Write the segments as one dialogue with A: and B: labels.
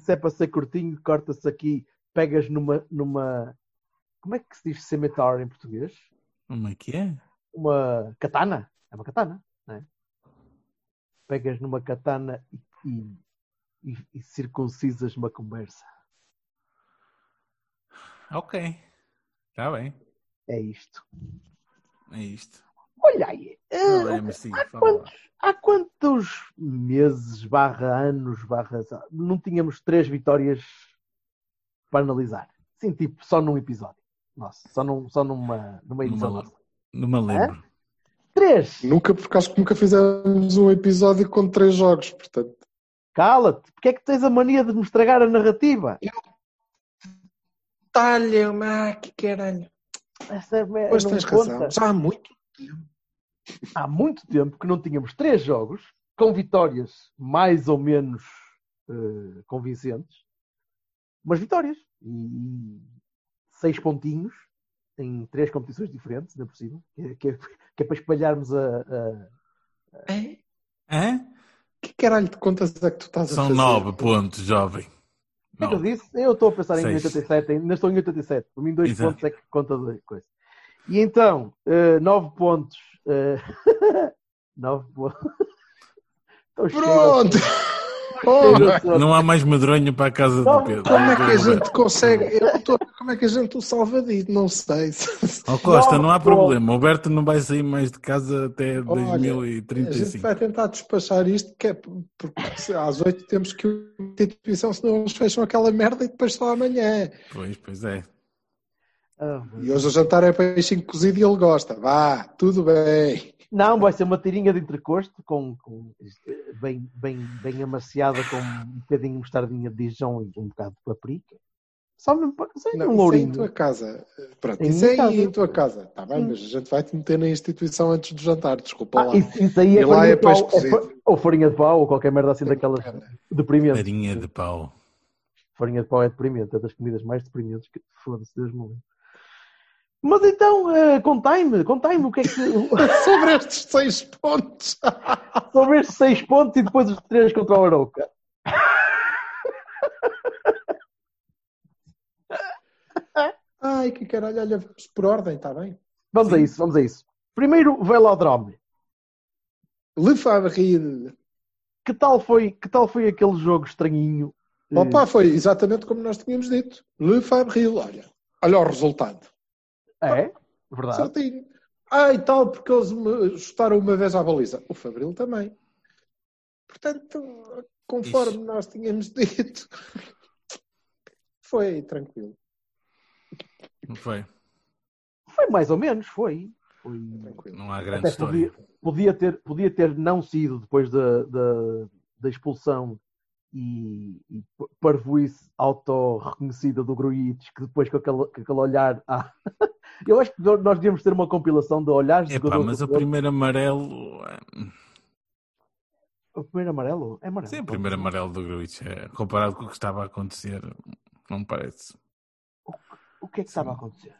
A: Isso é para ser curtinho, corta-se aqui, pegas numa, numa. Como é que se diz cemitério em português?
B: É que é?
A: Uma katana. É uma katana, não é? Pegas numa katana e, e, e, e circuncisas uma conversa.
B: Ok. Está bem.
A: É isto.
B: É isto.
A: Olha aí.
B: Não
A: eh,
B: é, sim,
A: há, quantos, há quantos meses, barra anos, barra. Não tínhamos três vitórias para analisar? Sim, tipo, só num episódio. Nossa, só, num, só numa, numa edição
B: Numa- me lembro.
A: Três!
C: Nunca, porque acho que nunca fizemos um episódio com três jogos, portanto.
A: Cala-te! Porque é que tens a mania de me estragar a narrativa?
C: Talha, mas que caralho.
A: Essa é,
C: Pois
A: não
C: tens
A: conta.
C: razão. Já há muito.
A: Há muito tempo que não tínhamos três jogos com vitórias mais ou menos eh, convincentes, mas vitórias. E seis pontinhos em três competições diferentes, ainda por cima, que é, que é- que é para espalharmos a, a-
C: É?
B: Hã?
C: Que caralho de contas é que tu estás a
B: São
C: fazer?
B: nove pontos, jovem.
A: O que é eu disse? Eu estou a pensar em
B: Seis.
A: 87, ainda estou em 87. Por mim, dois
B: Exato.
A: pontos é que conta de coisa. E então, eh, nove pontos. eh, nove pontos.
C: Pronto! Oh,
B: Não há mais medronho para a casa do Pedro.
C: como é que a gente consegue? Eu tô- como é que a gente o salva disso? Não sei.
B: Ó Costa,
A: Nove
B: não há problema. O Berto não vai sair mais de casa até
C: Olha, A gente
B: 2035.
C: vai tentar despachar isto, que é porque às oito temos que à instituição, senão eles fecham aquela merda e depois só amanhã.
B: Pois, pois é.
A: Ah,
C: E hoje o jantar é peixinho cozido e ele gosta. Vá, tudo bem.
A: Não, vai ser uma tirinha de entrecosto com, com- bem, bem, bem amaciada com um bocadinho de mostardinha de Dijon e um bocado de paprika. Só mesmo para sei,
C: Não,
A: um
C: isso é em
A: lourinho.
C: tua casa. Pronto,
A: Em
C: isso é
A: casa.
C: aí em tua casa. Está bem, mas a gente vai te meter na instituição antes do jantar. Desculpa lá.
A: Ah, isso, isso aí é
C: E lá é peixe cozido.
A: ou farinha de pau, ou qualquer merda assim daquelas deprimentes.
B: Farinha de pau.
A: Farinha de pau é deprimente, é das comidas mais deprimentes que foda-se, Deus me livre. Mas então, eh, contai-me, contai-me o que é que.
C: Sobre estes seis pontos.
A: sobre estes seis pontos e depois os três contra o Arouca.
C: Ai, que caralho. Olha, vamos por ordem, está bem?
A: Vamos a isso, vamos a isso. Primeiro, Velodrome.
C: Le Fabril.
A: Que tal foi, que tal foi aquele jogo estranhinho?
C: Opa, foi exatamente como nós tínhamos dito. Le Fabril, olha. Olha o resultado.
A: É? Verdade.
C: Certinho. Ah, e tal, porque eles me chutaram uma vez à baliza. O Fabril também. Portanto, conforme
B: Isso.
C: nós tínhamos dito, foi tranquilo.
B: Não foi?
A: Foi mais ou menos, foi. Foi.
C: tranquilo.
B: Não há grande
A: Até
B: história.
A: podia, podia, ter, podia ter não sido depois da, da, da expulsão e, e parvoíce auto-reconhecida do Gruites, que depois com aquele, com aquele olhar. Ah, eu acho que nós devíamos ter uma compilação de olhares de
B: Epá,
A: jogadores
B: mas o primeiro amarelo. é-
A: O primeiro amarelo? É amarelo.
B: Sim, o primeiro amarelo do Gruitch, é, comparado com o que estava a acontecer, não me parece.
A: O que é que estava a acontecer?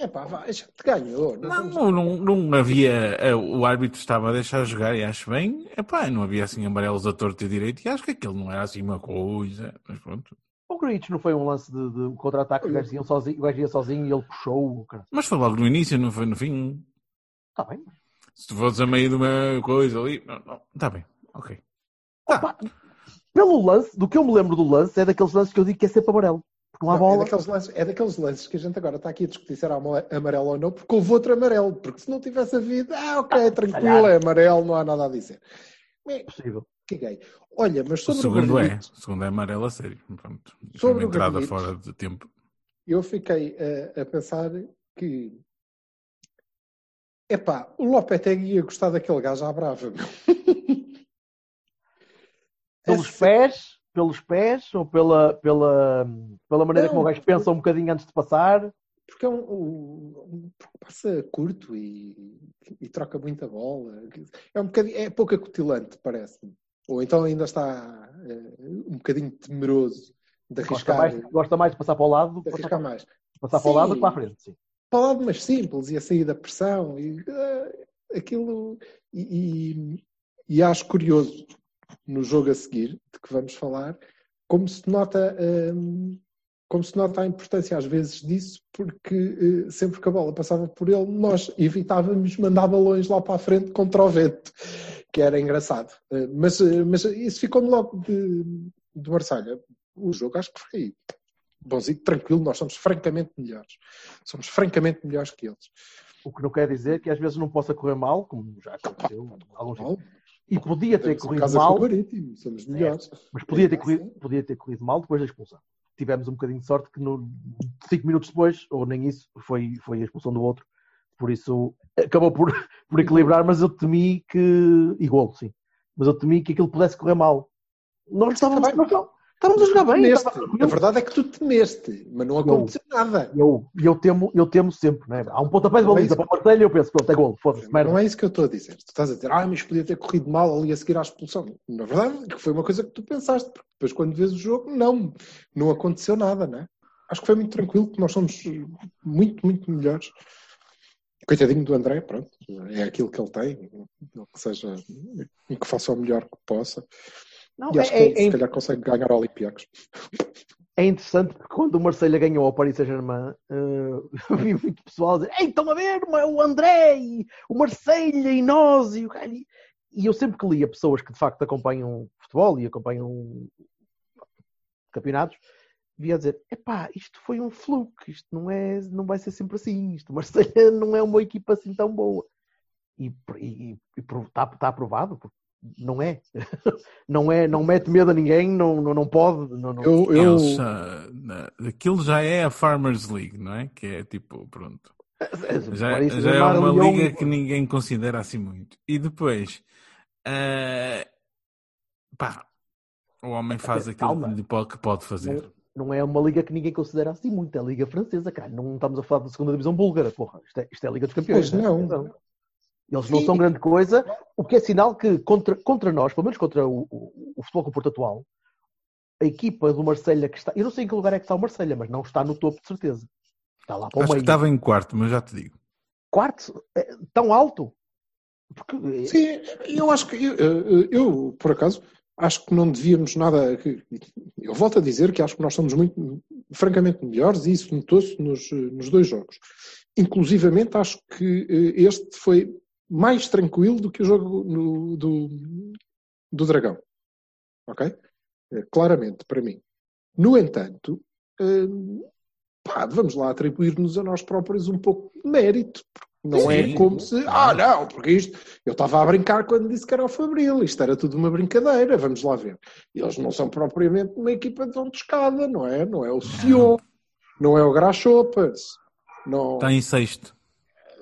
C: É pá, vai, a gente ganhou. Não,
B: Não, não, não havia. eh, O árbitro estava a deixar jogar e acho bem. Epá, não havia assim amarelos a torto e direito e acho que aquele não era assim uma coisa. Mas pronto.
A: O Gruites não foi um lance de, de um contra-ataque, o gajo ia sozinho, o gajo ia sozinho e ele puxou. Cara.
B: Mas foi logo no início, não foi no fim.
A: Está bem,
B: Se tu fosses a meio de uma coisa ali. Está bem, ok. Tá.
A: Opa, pelo lance, do que eu me lembro do lance, é daqueles lances que eu digo que é sempre amarelo. Não há
C: Não, é,
A: bola.
C: daqueles lances, é daqueles lances que a gente agora está aqui a discutir se era ama- amarelo ou não, porque houve outro amarelo. Porque se não tivesse havido, ah, ok, tranquilo,
A: calhar.
C: é amarelo, não há nada a dizer. É,
A: possível.
C: caguei. Olha, mas
B: O
C: sobre o,
B: segundo é.
C: Granito,
B: O segundo é amarelo a sério. Pronto. É
C: Sobre
B: uma
C: o
B: entrada
C: Granito.
B: fora de tempo.
C: eu fiquei a, a pensar que Epá, o Lopetegui ia gostar daquele gajo à brava.
A: Pelos pés, pelos pés ou pela, pela, pela maneira
C: Não,
A: como o gajo pensa um bocadinho antes de passar?
C: Porque é um, um- porque passa curto e, e troca muita bola. É um bocadinho, é pouco acutilante, parece-me. Ou então ainda está eh, um bocadinho temeroso de
A: Gosta
C: arriscar,
A: mais, gosta mais de passar para o lado do
C: de arriscar mais.
A: passar para o lado do que para a frente. Sim.
C: Para lá de mais simples e a sair da pressão e eh, aquilo e, e- e acho curioso no jogo a seguir de que vamos falar como se nota hum, como se nota a importância às vezes disso porque eh, sempre que a bola passava por ele nós evitávamos mandar balões lá para a frente contra o vento que era engraçado Eh, mas, eh, mas isso ficou-me logo de, de Marselha o jogo acho que foi bonzinho, tranquilo, nós somos francamente melhores. Somos francamente melhores que eles.
A: O que não quer dizer que às vezes não possa correr mal, como já aconteceu alguns E podia ter corrido mal,
C: somos melhores.
A: mas podia ter,
C: É,
A: corrido, podia ter corrido mal depois da expulsão. Tivemos um bocadinho de sorte que no, cinco minutos depois, ou nem isso, foi, foi a expulsão do outro. Por isso acabou por, por equilibrar, mas eu temi que. E golo, sim. Mas eu temi que aquilo pudesse correr mal. Nós estávamos, nós estávamos- a jogar bem.
C: Temeste. A verdade é que tu temeste, mas não aconteceu nada.
A: Eu, eu, temo, eu temo sempre, né? Há um pontapé de
C: é
A: baliza
C: isso.
A: para o Marcelo e eu penso, pronto, é golo, foda-se, merda.
C: Não é isso que eu estou a dizer. Tu estás a dizer, ah, mas podia ter corrido mal ali a seguir à expulsão. Na verdade, que foi uma coisa que tu pensaste, porque depois quando vês o jogo, não, não aconteceu nada, né? Acho que foi muito tranquilo, que nós somos muito, muito melhores. Coitadinho do André, pronto, é aquilo que ele tem, que seja, que faça o melhor que possa.
A: Não,
C: E acho
A: é,
C: que
A: é-
C: se calhar consegue ganhar ao Olympiacos.
A: é interessante porque quando o Marselha ganhou ao Paris Saint-Germain, eh, vi muito pessoal a dizer: Ei, estão a ver o André, o Marselha e nós, e o. E- eu sempre que lia pessoas que de facto acompanham futebol e acompanham campeonatos, via dizer: epá, isto foi um fluke, isto não, é, não vai ser sempre assim, isto o Marselha não é uma equipa assim tão boa. E, está, está aprovado, porque não é. não é, não mete medo a ninguém, não, não, não pode. Não, não-
C: Eu, eu,
B: Eles, na- aquilo já é a Farmers League, não é? Que é tipo, pronto. Já,
A: Paris
B: já é
A: Saint-Germain,
B: uma liga que ninguém considera assim muito. E depois, ah, pá, o homem faz aquilo
A: Calma.
B: que, pode, que pode fazer.
A: não é uma liga que ninguém considera assim muito, é a Liga Francesa, cara. Não estamos a falar da segunda divisão búlgara, porra. Isto é, isto é a Liga dos Campeões.
C: Pois
A: né?
C: não.
A: Eles não
C: E-
A: são grande coisa, o que é sinal que contra, contra nós, pelo menos contra o, o, o futebol com o Porto atual, a equipa do Marselha que está. Eu não sei em que lugar é que está o Marselha, mas não está no topo de certeza. Está lá para o
B: Acho que
A: meio.
B: estava em quarto, mas já te digo.
A: Quarto? É, tão alto? Porque,
C: Sim, eu acho que eu, eu, por acaso, acho que não devíamos nada. que- Eu volto a dizer que acho que nós somos muito, francamente, melhores e isso notou-se nos, nos dois jogos. Inclusivamente, acho que eh, este foi mais tranquilo do que o jogo no- do, do Dragão. Ok? Eh, Claramente, para mim. No entanto, eh, pá, vamos lá atribuir-nos a nós próprios um pouco de mérito. Não é
B: Sim.
C: como se, ah, não, porque isto, eu estava a brincar quando disse que era o Fabril, isto era tudo uma brincadeira, vamos lá ver. Eles não são propriamente uma equipa de onde escada, não é? Não é o Sion, não é o Grachopas, não...
B: Está em sexto.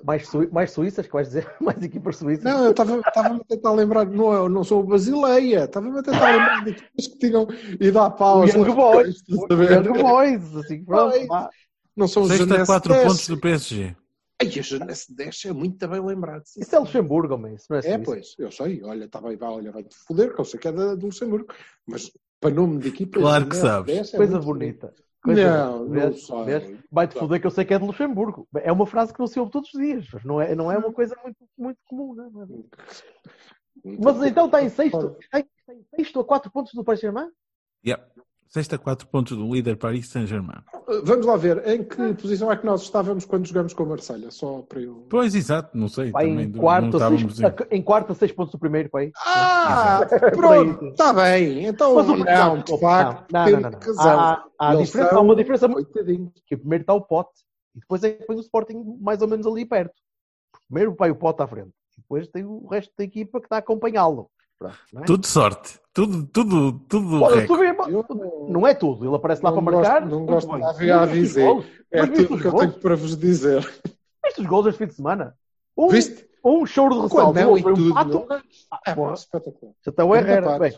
A: Mais, sui- mais suíças, que vais dizer? Mais equipas suíças?
C: Não, eu estava estava-me a tentar lembrar, não, eu não sou o Basileia, estava-me a tentar lembrar de equipas que tinham ido à pausa.
A: Young Boys. Young Boys. Assim, pronto,
C: Boys. Não são os
B: Sexta,
C: Jeunesse
B: 4
C: 10.
B: pontos do PSG.
C: Ai, a Jeunesse 10 é muito bem lembrado. sim.
A: Isso é Luxemburgo, homem. Isso não é
C: É,
A: Suíça.
C: pois, eu sei. Olha, está bem, vai, olha, vai-te foder, que eu sei que é da, do Luxemburgo. Mas para nome de equipa.
B: Claro que sabes.
C: 10 é
A: Coisa bonita.
C: bonito.
A: Coisa
C: Não, não
A: Vês?
C: sei.
A: Vês? Vai-te foder que eu sei que é de Luxemburgo. É uma frase que não se ouve todos os dias. mas Não é, não é uma coisa muito, muito comum. Não é? Mas então está em sexto. Está em, está em sexto a 4 pontos do Paris Saint-Germain?
B: Yeah. Sexta, 4 pontos do líder Paris Saint-Germain.
C: Vamos lá ver, em que posição é que nós estávamos quando jogamos com a Marselha? Só para eu.
B: Pois, exato, não sei.
A: Vai
B: também
A: em
B: não
A: quarto, a
B: estávamos
A: seis,
B: em-
A: em quarto 6 pontos do primeiro país.
C: Ah,
A: Por
C: pronto, está bem. Então,
A: Mas o
C: não, de facto,
A: não, não, não, não.
C: razão.
A: Há, há,
C: Eles
A: diferença,
C: são
A: há uma diferença muito. Que o primeiro está o pote e depois é que põe o Sporting mais ou menos ali perto. Primeiro vai o pote à frente. Depois tem o resto da equipa que está a acompanhá-lo. Pronto, é?
B: Tudo sorte. Tudo, tudo, tudo
A: subir-
C: Eu-
A: Não é tudo. Ele aparece lá
C: Não
A: para marcar.
C: gosto- não gosto
A: bem.
C: de dar a dizer.
A: golos?
C: É tudo
A: os
C: que eu
A: golos?
C: tenho para vos dizer.
A: Viste os gols este fim de semana? Um,
C: Viste?
A: um choro de ressalto,
C: não, e tudo,
A: empate.
C: não?
A: Ah,
C: Ah,
A: porra,
C: espetacular.
A: já está o
C: Grande
A: Herrera.
C: parte,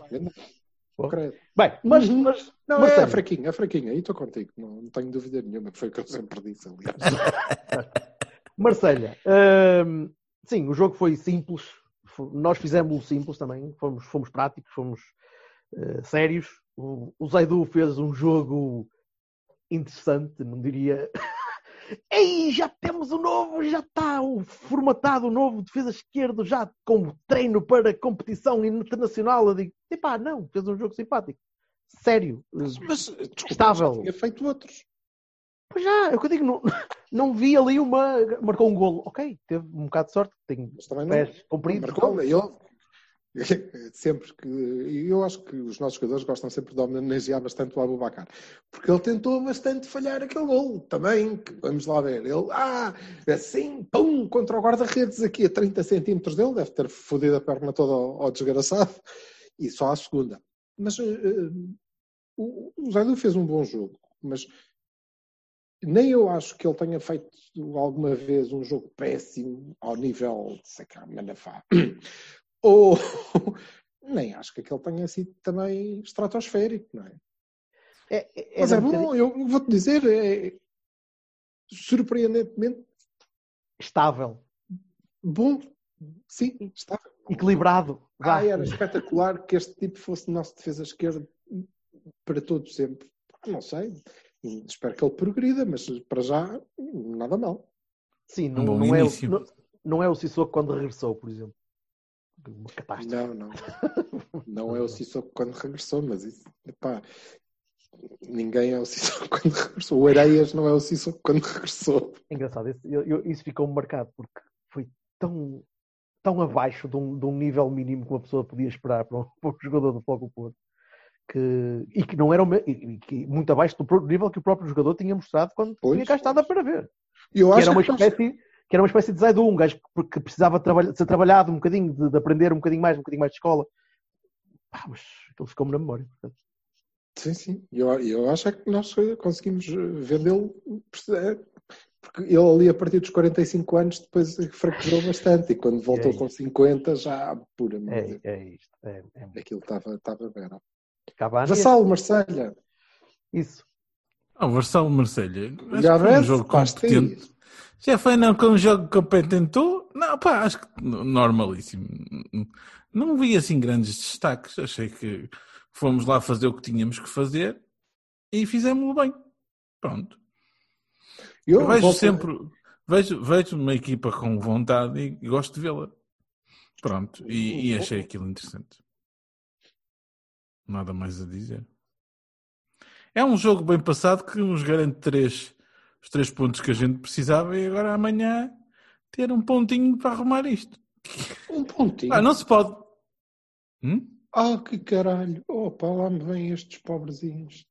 A: Bem, bem, mas,
C: Uhum.
A: mas
C: Não,
A: Mas
C: é fraquinho, é fraquinho. Aí estou contigo. Não, não tenho dúvida nenhuma. Foi o que eu sempre disse, aliás.
A: Marselha, hum, sim, o jogo foi simples. F- Nós fizemos o simples também. Fomos, fomos práticos, fomos eh, sérios. O, o Zaidu fez um jogo interessante, não diria. Ei, já temos o novo, já está o formatado o novo defesa esquerdo, já com treino para competição internacional. Eu digo, epá, não, fez um jogo simpático. Sério.
C: Mas, desculpa,
A: Estável.
C: tinha feito outros.
A: Pois já, é o que eu digo, não, não vi ali uma. Marcou um golo. Ok, teve um bocado de sorte, tem
C: Mas também não.
A: pés compridos.
C: Marcou, ele, sempre que. E eu acho que os nossos jogadores gostam sempre de homenagear bastante o Abubacar. Porque ele tentou bastante falhar aquele gol também. que vamos lá ver. Ele, ah, assim, pum, contra o guarda-redes aqui a 30 centímetros dele, deve ter fodido a perna toda ao, ao desgraçado. E só a segunda. Mas eh, o, o Zaidu fez um bom jogo. Mas nem eu acho que ele tenha feito alguma vez um jogo péssimo ao nível de sacar Manafá. Ou nem acho que aquele tenha sido também estratosférico, não é?
A: É, é,
C: Mas é bom, eu vou-te dizer, é surpreendentemente
A: estável,
C: bom. Sim, está.
A: equilibrado. vá.
C: Ah, era espetacular que este tipo fosse nosso defesa esquerda para todo sempre. Não sei. Espero que ele progrida, mas para já, nada mal.
A: Sim, não,
B: Um
A: não é, o, não, não é o Sissoko quando regressou, por exemplo. Uma catástrofe.
C: Não, não. Não é o Sissoko quando regressou, mas isso, epá, ninguém é o Sissoko quando regressou. O Areias não é o Sissoko quando regressou.
A: Engraçado, isso, eu- isso ficou marcado porque foi tão, tão abaixo de um, de um nível mínimo que uma pessoa podia esperar para um, para um jogador do Fogo Porto. Que, e que não era e, que muito abaixo do nível que o próprio jogador tinha mostrado quando
C: Pois,
A: tinha cá estado para ver.
C: Eu
A: que
C: acho
A: era uma
C: que
A: espécie que era uma espécie de Zaidu, um gajo que, que precisava trabalhar, ser trabalhado um bocadinho, de, de aprender um bocadinho mais, um bocadinho mais de escola. Pá, mas aquilo ficou-me na memória. portanto.
C: Sim, sim. Eu, eu acho é que nós conseguimos vendê-lo eh, porque ele ali a partir dos 45 anos depois fraquejou bastante e quando voltou
A: É
C: com 50 já pura
A: É, é isto. É, é.
C: aquilo estava estava bem.
A: Cavani,
C: Vassal, Marselha.
A: isso.
B: Ah, o Varsal Marselha.
C: Já
B: foi um jogo competente.
C: isso.
B: Já foi não com um jogo competentou? Não, pá, acho que normalíssimo. Não vi assim grandes destaques. Achei que fomos lá fazer o que tínhamos que fazer e fizemos-lo bem. Pronto.
C: Eu
B: Eu vejo sempre, vejo, vejo uma equipa com vontade e gosto de vê-la. Pronto, e, e achei aquilo interessante. Nada mais a dizer. É um jogo bem passado que nos garante três, os três pontos que a gente precisava e agora amanhã ter um pontinho para arrumar isto.
C: Um pontinho.
B: Ah, não se pode. Hum?
C: Ah, que caralho. Opa, lá me vêm estes pobrezinhos.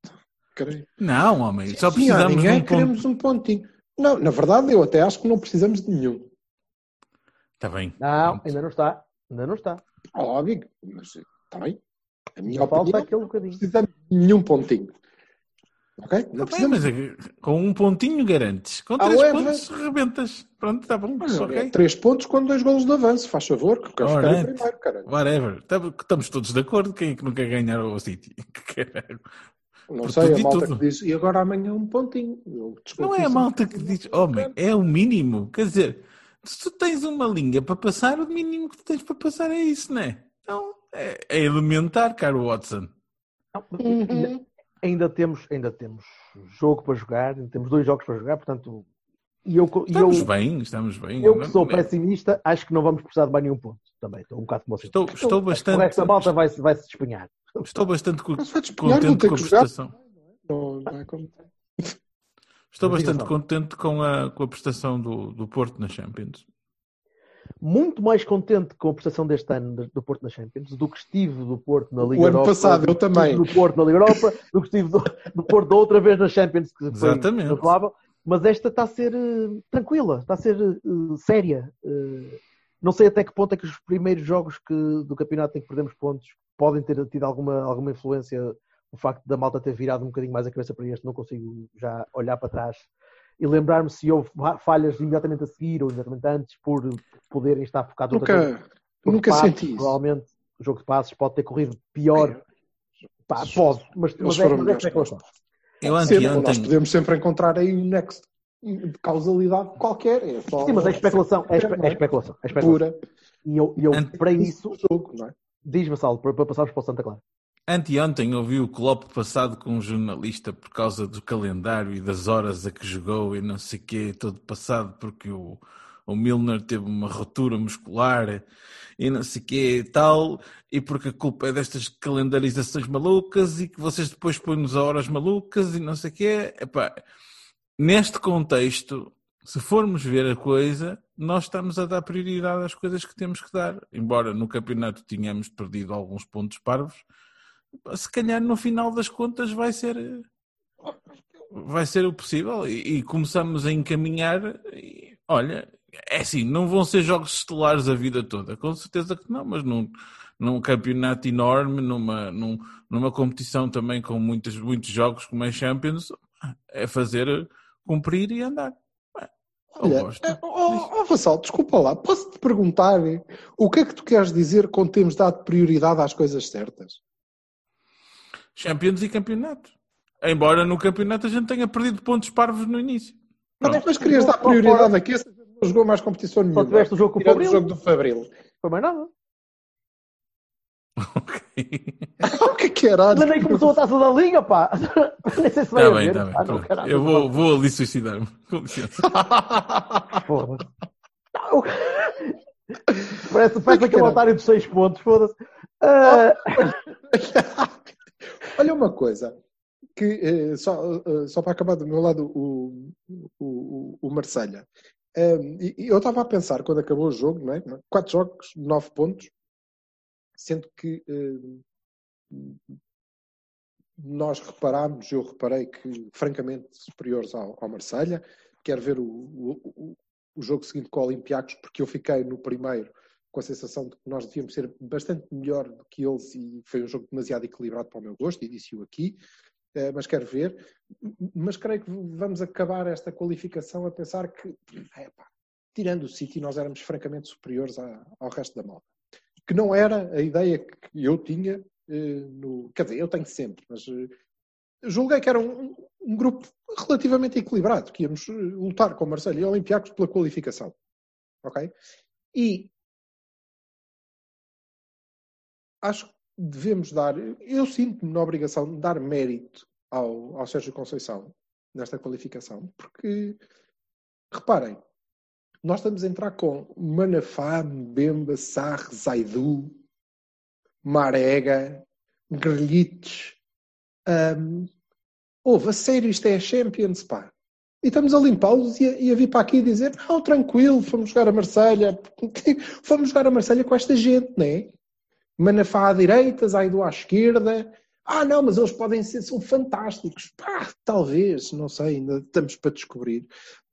C: Creio.
B: Não, homem, só
C: Sim,
B: precisamos de
C: ninguém
B: um ponto.
C: queremos um pontinho. Não, na verdade, eu até acho que não precisamos de nenhum.
B: Está bem.
A: Não,
B: Pronto.
A: ainda não está. Ainda não está.
C: Óbvio, mas está bem. A minha
A: Só falta
C: opinião,
A: aquele
C: não
A: bocadinho.
C: precisamos de nenhum pontinho. Ok? Não
B: Tá bem,
C: precisamos.
B: mas é com um pontinho garantes. Com
C: Ah,
B: três
C: ué,
B: pontos rebentas. Pronto, está bom.
C: Olha,
B: ok.
C: é Três pontos com dois golos de avanço, faz favor, que eu quero ficar em primeiro, caralho.
B: Whatever. Tam- Estamos todos de acordo. Quem é que não quer ganhar o City? Caralho.
C: Não
B: por
C: sei, a
B: e
C: malta
B: tudo.
C: que diz, e agora amanhã um pontinho. Eu
B: Não é a malta que diz, homem, é o mínimo. Quer dizer, se tu tens uma linha para passar, o mínimo que tu tens para passar é isso, não é? Então, é, é elementar, caro Watson.
A: Não,
C: Uhum.
A: ainda, ainda temos, ainda temos jogo para jogar, ainda temos dois jogos para jogar, portanto, e eu, e eu,
B: Estamos bem, estamos bem.
A: eu que
B: Não-
A: sou
B: não-
A: pessimista, acho que não vamos precisar de mais nenhum ponto. Também, estou um bocado como vocês.
B: Estou, estou
A: O
B: bastante,
A: resto da malta vai, vai se despenhar.
B: estou bastante co- contente com a
C: que
B: prestação.
C: Não, não é como...
B: Estou bastante contente com a, com a prestação do, do Porto na Champions.
A: Muito mais contente com a prestação deste ano do- Porto na Champions do que estive do Porto na Liga
C: O ano
A: Europa.
C: passado, eu
A: do que estive
C: também.
A: Do Porto na Liga Europa, do que estive do, do Porto outra vez na Champions, que foi
B: Exatamente.
A: razoável. Mas esta está a ser eh, tranquila, está a ser eh, séria. Eh, não sei até que ponto é que os primeiros jogos que, do campeonato em que perdemos pontos podem ter tido alguma, alguma influência o facto da malta ter virado um bocadinho mais a cabeça para este. Não consigo já olhar para trás e lembrar-me se houve fa- falhas imediatamente a seguir ou imediatamente antes por poderem estar focados.
C: Nunca, nunca
A: de passes,
C: senti isso.
A: Provavelmente o jogo de passos pode ter corrido pior. Pá, pode, mas,
C: Eles
A: mas é,
C: foram
A: mas é especulação.
B: Eu
C: nós podemos sempre encontrar aí um nexo de causalidade qualquer. É só
A: Sim, mas é especulação. É, espe-
C: não
A: é especulação. É especulação.
C: pura.
A: E eu, eu
B: Ante-
A: para isso,
C: do jogo, não é?
A: diz-me, Saulo, para, para passarmos para o Santa Clara.
B: Anteontem ouvi o Klopp passado com um jornalista por causa do calendário e das horas a que jogou e não sei quê, todo passado porque o, o Milner teve uma rotura muscular e não sei quê e tal, e porque a culpa é destas calendarizações malucas e que vocês depois põem-nos a horas malucas e não sei quê. Epá, neste contexto, se formos ver a coisa, nós estamos a dar prioridade às coisas que temos que dar. Embora no campeonato tenhamos perdido alguns pontos parvos, se calhar no final das contas vai ser vai ser o possível e, e começamos a encaminhar e, olha, é assim, não vão ser jogos estelares a vida toda, com certeza que não, mas num, num campeonato enorme, numa, num- numa competição também com muitos, muitos jogos como a Champions, é fazer cumprir e andar.
C: Olha, eh, oh, oh, Vassal, desculpa lá, posso-te perguntar eh, o que é que tu queres dizer quando temos dado prioridade às coisas certas?
B: Champions e campeonato. Embora no campeonato a gente tenha perdido pontos parvos no início. Pronto.
C: Mas querias dar prioridade aqui, esse não jogou mais competição nenhuma.
A: tiveste o jogo com o Fabril.
C: o jogo do Fabril.
A: Foi mais nada.
C: o que é que era?
A: Ainda nem começou a taça da liga, pá. Nem sei se vai
B: Está bem,
A: haver.
B: está bem.
A: Ah, não, caralho.
B: Eu vou, vou ali suicidar-me. Com licença.
A: Porra. Não. Parece, parece aquele otário dos seis pontos, foda-se. Ah,
C: Olha uma coisa, que eh, só, eh, só para acabar do meu lado o, o, o, Marselha. Um, e- e eu estava a pensar quando acabou o jogo, não é? Quatro jogos, nove pontos, sendo que eh, nós reparámos, eu reparei que francamente superiores ao, ao Marselha. Quero ver o, o- o jogo seguinte com o Olympiacos, porque eu fiquei no primeiro com a sensação de que nós devíamos ser bastante melhor do que eles e foi um jogo demasiado equilibrado para o meu gosto, e disse-o aqui, eh, mas quero ver. Mas creio que vamos acabar esta qualificação a pensar que, epá, tirando o City, nós éramos francamente superiores à- ao resto da malta. Que não era a ideia que eu tinha, eh, no, quer dizer, eu tenho sempre, mas julguei que era um, um grupo relativamente equilibrado, que íamos lutar com o Marcelo e Olympiacos pela qualificação. Ok? E acho que devemos dar, eu sinto-me na obrigação de dar mérito ao, ao Sérgio Conceição nesta qualificação, porque reparem, nós estamos a entrar com Manafá, Mbemba, Sarre, Zaidu, Marega, Grelhites. Um, Houve, a sério, isto é a Champions, pá. E estamos a limpá-los e, a- e a vir para aqui dizer, não, tranquilo, fomos jogar a Marselha. Fomos jogar a Marselha com esta gente, não é? Manafá à direita, Zaidu à esquerda. Ah, não, mas eles podem ser, são fantásticos. Pá, talvez, não sei, ainda estamos para descobrir.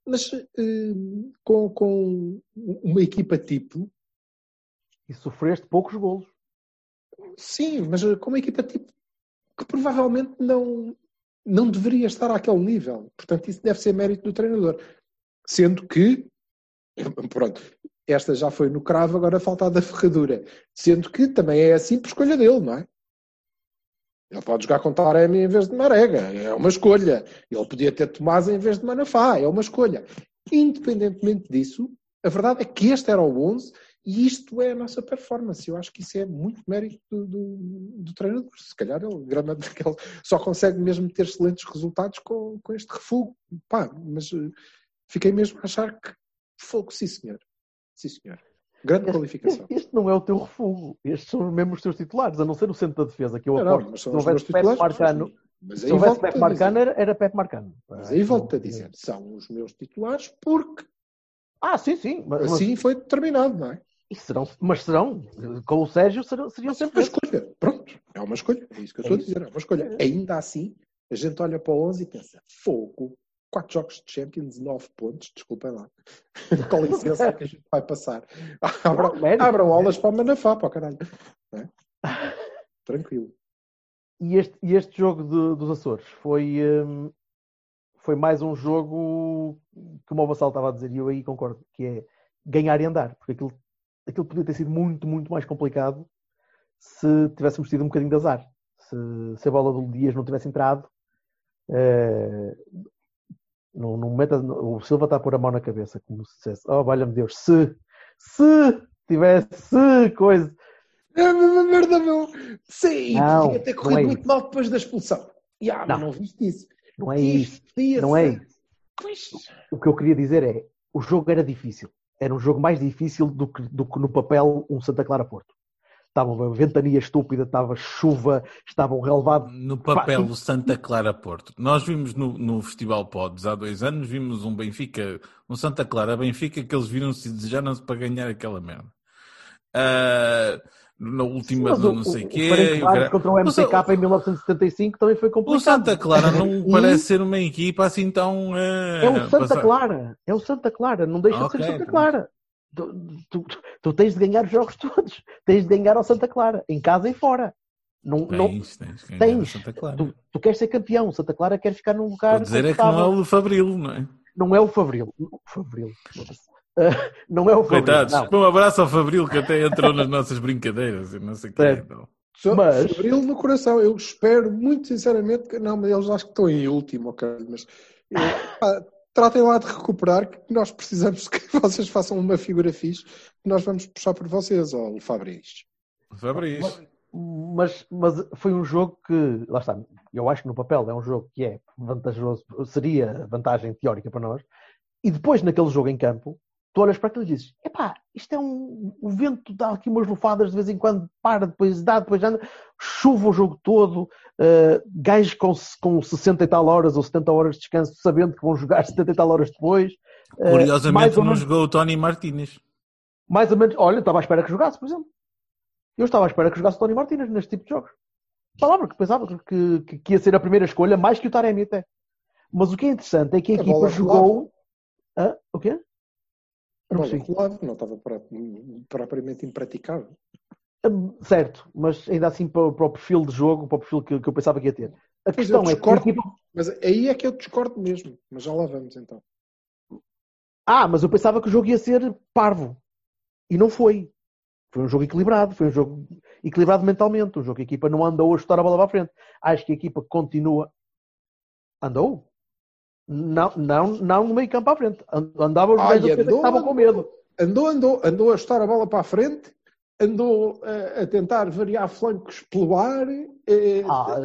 C: Mas eh, com, com uma equipa tipo,
A: e sofreste poucos golos.
C: sim, mas eh, com uma equipa tipo que provavelmente não, não deveria estar àquele nível. Portanto, isso deve ser mérito do treinador. Sendo que, pronto, esta já foi no cravo, agora falta a da ferradura. Sendo que também é assim por escolha dele, não é? Ele pode jogar com Taremi em vez de Marega, é uma escolha. Ele podia ter Tomás em vez de Manafá, é uma escolha. Independentemente disso, a verdade é que este era o 11 e isto é a nossa performance. Eu acho que isso é muito mérito do, do, do treinador. Se calhar ele, grande daquele, só consegue mesmo ter excelentes resultados com, com este refugo. Pá, mas eh, fiquei mesmo a achar que fogo, sim senhor. Sim senhor. Grande qualificação.
A: Este não é o teu refúgio. Estes são mesmo os teus titulares, a não ser o centro da defesa, que eu
C: Não, não,
A: aposto.
C: mas
A: Se
C: são
A: não
C: os meus
A: houvesse Pepe
C: titulares.
A: Marcano,
C: Mas
A: se houvesse
C: a
A: Pepe Marcano, era, era Pepe Marcano.
C: Mas aí volto a dizer, são os meus titulares porque
A: Ah, sim, sim. Mas, mas-
C: assim foi determinado, não é?
A: e serão, mas serão, com o Sérgio, serão, seriam
C: Mas é
A: sempre
C: uma escolha. Pronto, é uma escolha. É isso que eu
A: É
C: estou a
A: isso.
C: dizer. É uma escolha. Ainda assim, a gente olha para o 11 e pensa: fogo, quatro jogos de Champions, nove pontos. Desculpem lá. Com licença, que a gente vai passar. Abram, abram aulas para o Manafá, para o caralho. É? Tranquilo.
A: E este, e este jogo de- dos Açores foi, hum, foi mais um jogo que o Vassal estava a dizer, e eu aí concordo, que é ganhar e andar, porque aquilo, aquilo podia ter sido muito, muito mais complicado se tivéssemos tido um bocadinho de azar. Se, se a bola do Dias não tivesse entrado, eh, não, não meta, o Silva está a pôr a mão na cabeça, como se dissesse, oh, valha-me Deus, se, se tivesse coisa.
C: É merda, meu. Sim,
A: Não,
C: podia ter
A: não
C: corrido
A: é
C: muito mal depois da expulsão. Mas
A: Não.
C: não viste isso.
A: Não é isso. Não é isso. O que eu queria dizer é, o jogo era difícil. Era um jogo mais difícil do que, do que no papel um Santa Clara Porto. Estava uma ventania estúpida, estava chuva, estava um relevado.
B: No papel do Santa Clara Porto. Nós vimos no, no Festival Pods há dois anos, vimos um Benfica, um Santa Clara Benfica, que eles viram-se e desejaram-se para ganhar aquela merda. Ah, na última
A: Mas
B: do
A: o-
B: não sei
A: o-
B: quê.
A: o
B: o cara-
A: contra o
B: O
A: MTK em 1975 também foi
B: O
A: complicado.
B: Santa Clara não parece ser uma equipa assim tão. ah,
A: É o Santa
B: passar-
A: Clara. É o Santa Clara. Não deixa
B: Ok,
A: de ser Santa. Clara. Tu, tu- tu- tens de ganhar os jogos todos. Tens de ganhar ao Santa Clara. Em casa e fora. Não, não,
B: Tens, tens, ganhar
A: tens.
B: o Santa Clara.
A: Tu, tu queres ser campeão. Santa Clara quer ficar num lugar.
B: a dizer é que não é o Fabril, não é?
A: Não é o Fabril. O Fabril. Ah, não é o Fabril.
B: Coitados.
A: Não.
B: Um abraço ao Fabril que até entrou nas nossas brincadeiras e não sei o que.
A: Certo.
B: Então.
C: Só
A: Mas-
C: Fabril no coração. Eu espero muito sinceramente que. Não, mas eles acho que estão em último, ok. Mas eh, pá, tratem lá de recuperar que nós precisamos que vocês façam uma figura fixe que nós vamos puxar por vocês, ó Fabrício.
B: Fabrício.
A: Mas, mas foi um jogo que, lá está, eu acho que no papel é um jogo que é vantajoso, seria vantagem teórica para nós, e depois naquele jogo em campo, tu olhas para aquilo e dizes, epá, isto é um, o vento dá aqui umas lufadas de vez em quando, para, depois dá, depois anda, chuva o jogo todo, uh, gajos com, com 60 e tal horas ou 70 horas de descanso, sabendo que vão jogar 70 e tal horas depois. Uh, mais
B: Curiosamente
A: ou
B: não
A: menos-
B: jogou o Tony Martínez.
A: mais ou menos, olha, estava à espera que jogasse, por exemplo. Eu estava à espera que jogasse o Tony Martínez neste tipo de jogos. Estava porque pensava que, que, que ia ser a primeira escolha, mais que o Taremi até. Mas o que é interessante é que a,
C: A
A: equipa
C: bola
A: jogou. Hã? o quê?
C: A
A: Não
C: bola
A: percebi.
C: rolava, não estava pro- propriamente impraticável.
A: Hum, Certo, mas ainda assim para, para o perfil de jogo, para o perfil que, que eu pensava que ia ter. A questão
C: eu
A: é que
C: discordo.
A: equipa.
C: Mas aí é que eu discordo mesmo. Mas já lá vamos então.
A: Ah, mas eu pensava que o jogo ia ser parvo. E não foi. Foi um jogo equilibrado, foi um jogo equilibrado mentalmente, um jogo que a equipa não andou a chutar a bola para a frente. Acho que a equipa continua. Andou? Não, não, não no meio campo à frente. And- Andava os
C: Ai, andou,
A: estavam com medo.
C: Andou, andou, andou a chutar a bola para a frente, andou a, a tentar variar flancos pelo ar, eh,
A: Ah,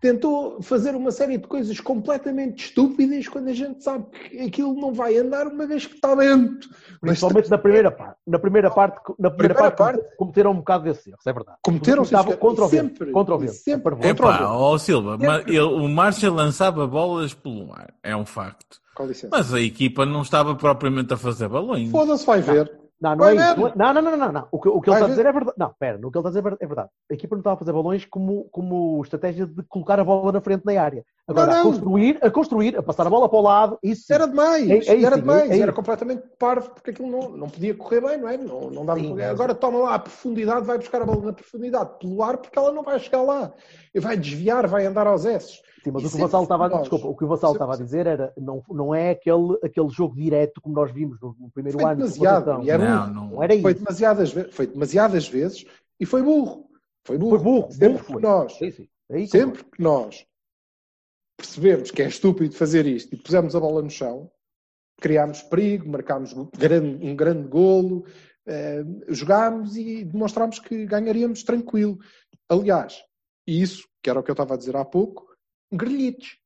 C: tentou fazer uma série de coisas completamente estúpidas quando a gente sabe que aquilo não vai andar uma vez que está dentro. Mas
A: principalmente na primeira parte. Na primeira parte, na primeira
C: Primeira
A: parte,
C: parte.
A: cometeram um bocado desse erro, isso é verdade.
C: cometeram
A: Estavam contra o vento.
C: sempre,
A: Contra o vento.
C: sempre
A: É
C: contra o
B: Epá,
C: vento.
B: ó Silva,
C: Sempre.
B: mas ele- o Marshall lançava bolas pelo ar, é um facto.
C: Com licença.
B: Mas a equipa não estava propriamente a fazer balões.
C: Foda-se, vai ver.
A: Não, não
C: Vai
A: é isso.
C: ver.
A: Não, não, não, não, não. O que, o que ele está a dizer é verdade. Não, espera, o que ele está a dizer é verdade. A equipa não estava a fazer balões como, como estratégia de colocar a bola na frente na área. Agora, a construir, a construir, a passar a bola para o lado, isso.
C: Era demais,
A: É- é isso,
C: era
A: é-
C: demais,
A: é
C: era completamente parvo porque aquilo não, não podia correr bem, não é? Não, não dava Agora toma lá a profundidade, vai buscar a bola na profundidade pelo ar porque ela não vai chegar lá. E vai desviar, vai andar aos S.
A: Sim, mas
C: E
A: o que o Vassal estava
C: nós.
A: desculpa, o que o Vassal estava a dizer era não, não é aquele, aquele jogo direto como nós vimos no, no primeiro
C: Foi
A: ano. de
C: demasiado, e é
B: Não, não.
A: Não era
C: Foi
A: isso.
C: demasiadas, foi demasiadas vezes e foi burro. Foi burro.
A: Foi burro,
C: Sempre
A: burro
C: que
A: foi.
C: nós,
A: Sim, sim. Aí
C: sempre que nós percebemos que é estúpido fazer isto e pusemos a bola no chão, criámos perigo, marcámos um grande, um grande golo, eh, jogámos e demonstrámos que ganharíamos tranquilo. Aliás, e isso, que era o que eu estava a dizer há pouco, grelhitos.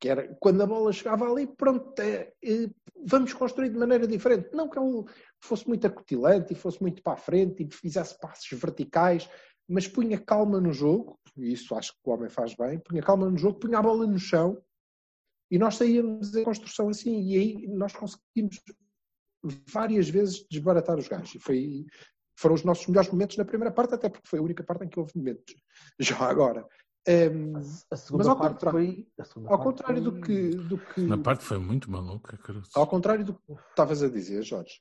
C: Que era quando a bola chegava ali, pronto, eh, eh, vamos construir de maneira diferente. Não que ele fosse muito acutilante e fosse muito para a frente e fizesse passos verticais, mas punha calma no jogo, e isso acho que o homem faz bem, punha calma no jogo, punha a bola no chão e nós saíamos em construção assim, e aí nós conseguimos várias vezes desbaratar os gajos. E foi, foram os nossos melhores momentos na primeira parte, até porque foi a única parte em que houve momentos. Já agora. Ehm,
A: A segunda
C: Mas ao
A: parte
C: contrário-
A: foi. a segunda
C: ao
A: parte
C: contrário do
A: foi-
C: que, do que
B: Na parte foi muito maluca, Caruso.
C: ao contrário do que estavas a dizer, Jorge,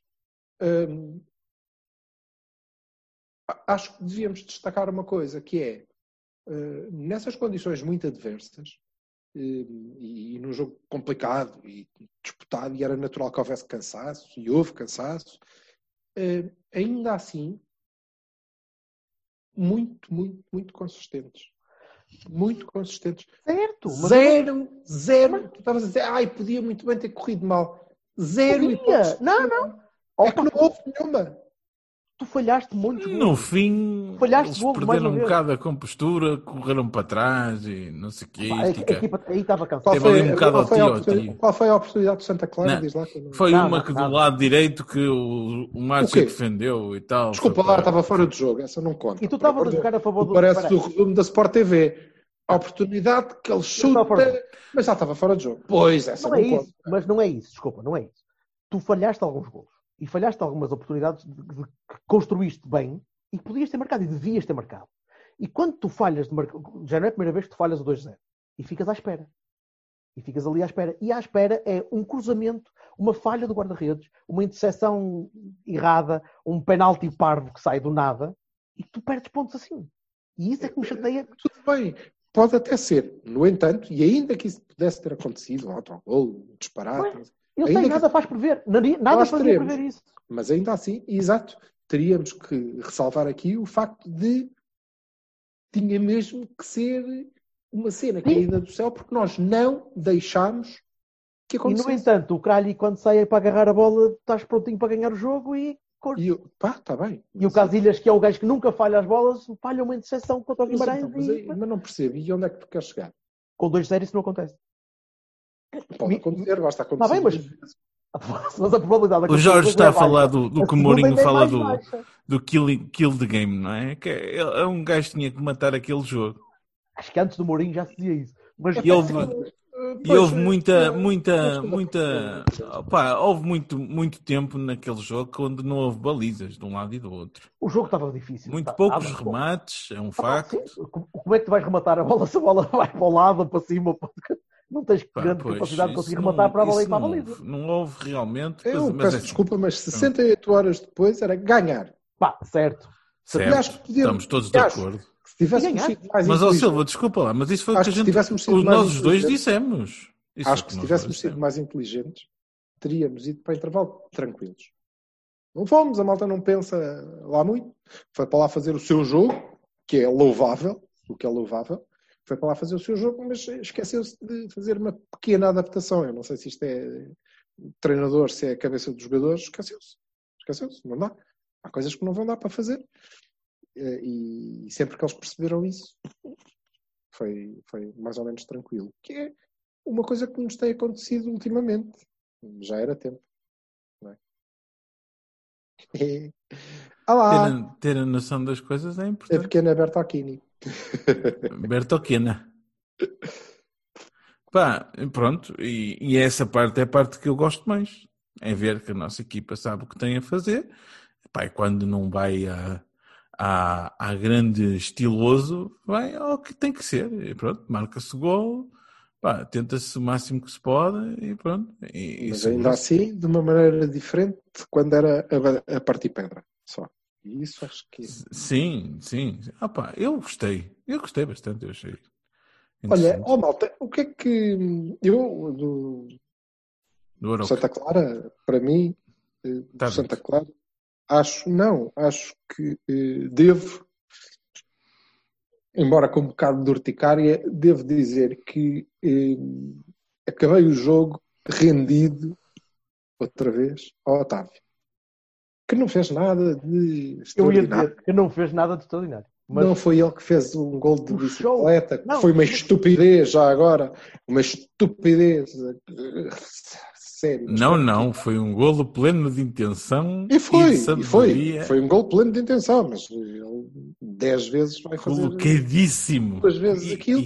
C: a- acho que devíamos destacar uma coisa, que é, uh, nessas condições muito adversas, e, e num jogo complicado e disputado, e era natural que houvesse cansaço, e houve cansaço, eh, ainda assim, muito, muito, muito consistentes. Muito consistentes.
A: Certo, mas-
C: Zero, zero. Tu estavas a dizer, ai, podia muito bem ter corrido mal. Zero
A: Podia. Não, não.
C: É que não houve nenhuma.
A: Tu falhaste muitos
B: No
A: golos.
B: fim,
A: Falhaste
B: eles
A: golo mais
B: perderam um bocado a compostura, correram para trás e não sei o quê.
A: Pá, a, equipa aí estava
C: Qual
A: cansada.
B: Teve ali um bocado
C: qual,
B: ao tio.
C: qual foi a oportunidade de Santa Clara?
B: Não.
C: Diz lá que
B: Foi
A: Nada,
B: uma que do
A: nada.
B: lado direito que o, o Márcio
C: quê?
B: defendeu e tal.
C: Desculpa lá, estava fora de jogo. Essa não conta.
A: E tu estavas a jogar a favor do.
C: Parece do resumo da Sport TV. A oportunidade que ele chuta, mas já estava fora de jogo. Pois, essa
A: Não
C: não,
A: é
C: conta.
A: isso, mas não é isso, desculpa, não é isso. Tu falhaste alguns gols e falhaste algumas oportunidades de, de- que construíste bem e que podias ter marcado e devias ter marcado. E quando tu falhas, de marca... já não é a primeira vez que tu falhas o 2-0 e ficas à espera. E ficas ali à espera. E à espera é um cruzamento, uma falha do guarda-redes, uma interseção errada, um penalti parvo que sai do nada e tu perdes pontos assim. E isso é que me chateia.
C: Tudo bem, pode até ser. No entanto, e ainda que isso pudesse ter acontecido, um autogol, um disparate,
A: Eu
C: Ainda
A: nada faz prever. Nada fazia
C: teremos.
A: prever isso.
C: mas ainda assim, exato, teríamos que ressalvar aqui o facto de tinha mesmo que ser uma cena caída do céu, porque nós não deixámos que
A: E no
C: acontecesse.
A: entanto, o Cralho, quando sai para agarrar a bola, estás prontinho para ganhar o jogo e.
C: E eu, pá, está bem.
A: E o Casilhas, que é o gajo que nunca falha as bolas, falha uma interseção contra o
C: Mas,
A: Guimarães
C: então, mas,
A: e
C: aí- mas não percebo. E onde é que tu queres chegar?
A: com dois zero isso não acontece.
C: Pode acontecer, basta acontecer.
A: Tá bem, mas- Mas a probabilidade de
B: O Jorge está a
A: é
B: falar do, do
A: A
B: que o Mourinho
A: é
B: fala do,
A: baixa.
B: do kill, kill the game, não é? Que é, é um gajo que tinha que matar aquele jogo.
A: Acho que antes do Mourinho já se dizia isso. Mas
B: E houve,
C: Eh,
B: e houve
C: eh,
B: muita,
C: não,
B: muita, muita. opá, houve muito, muito tempo naquele jogo onde não houve balizas de um lado e do outro.
A: o jogo estava difícil.
B: Muito
A: Tá-
B: poucos
A: estava-
B: remates, é um
A: Ah,
B: facto.
A: sim. Como é que tu vais rematar a bola se a bola vai para o lado ou para cima? ou para- Não tens
B: Pá,
A: grande
B: pois,
A: capacidade de conseguir
B: não-
A: rematar para a bola e para a
B: não
A: baliza.
B: houve- Não houve realmente.
C: Eu
B: mas- mas
C: peço
B: é-
C: desculpa, mas 68 horas depois era ganhar.
A: Pá, certo.
B: Certo,
C: acho que podíamos-
B: estamos todos de
C: acho-
B: acordo.
C: Se tivéssemos sido mais
B: Mas, ó
C: inteligentes-
B: Silva, desculpa lá, mas isso foi o que a gente.
C: tivéssemos sido
B: Os nós dois dissemos. Isso é
C: Acho que se tivéssemos sido mais inteligentes, teríamos ido para intervalo tranquilos. Não fomos, a malta não pensa lá muito. Foi para lá fazer o seu jogo, que é louvável, o que é louvável. Foi para lá fazer o seu jogo, mas esqueceu-se de fazer uma pequena adaptação. Eu não sei se isto é treinador, se é a cabeça dos jogadores, esqueceu-se. Esqueceu-se, não dá. Há coisas que não vão dar para fazer. Eh, E sempre que eles perceberam isso, foi, foi mais ou menos tranquilo. Que é uma coisa que nos tem acontecido ultimamente. Já era tempo. Não é? Ah lá,
B: Ter, a- ter a noção das coisas é
C: a
B: importante.
C: pequena Bertocchini.
B: Bertoquena. Pá, pronto, e, e essa parte é a parte que eu gosto mais. É ver que a nossa equipa sabe o que tem a fazer. Pá, quando não vai a, a, a grande estiloso, vai ao que tem que ser. E pronto, marca-se gol, tenta-se o máximo que se pode e pronto. E,
C: Mas ainda assim, de uma maneira diferente de quando era a, a partir pedra. Só. Isso acho que.
B: Sim, sim. Ah, pá, eu gostei. Eu gostei bastante, eu achei.
C: Olha, ó malta, o que é que. Eu, do
B: Do.
C: Santa Clara, para mim, eh, do
B: Tá
C: Santa
B: dito.
C: Clara, acho, não, acho que eh, devo, embora com um bocado de urticária, devo dizer que eh, acabei o jogo rendido, outra vez, ao Otávio. Que não fez nada de
A: Eu ia
C: extraordinário.
A: dizer que não fez nada de extraordinário. Mas
C: Não foi ele que fez um gol de bicicleta, que
A: Não,
C: foi uma estupidez já agora. Uma estupidez. eh, Sério.
B: Não, não, foi um golo pleno de intenção
C: E foi, e foi. Foi um gol pleno de intenção, mas ele dez vezes vai fazer
B: colocadíssimo.
C: duas vezes aquilo.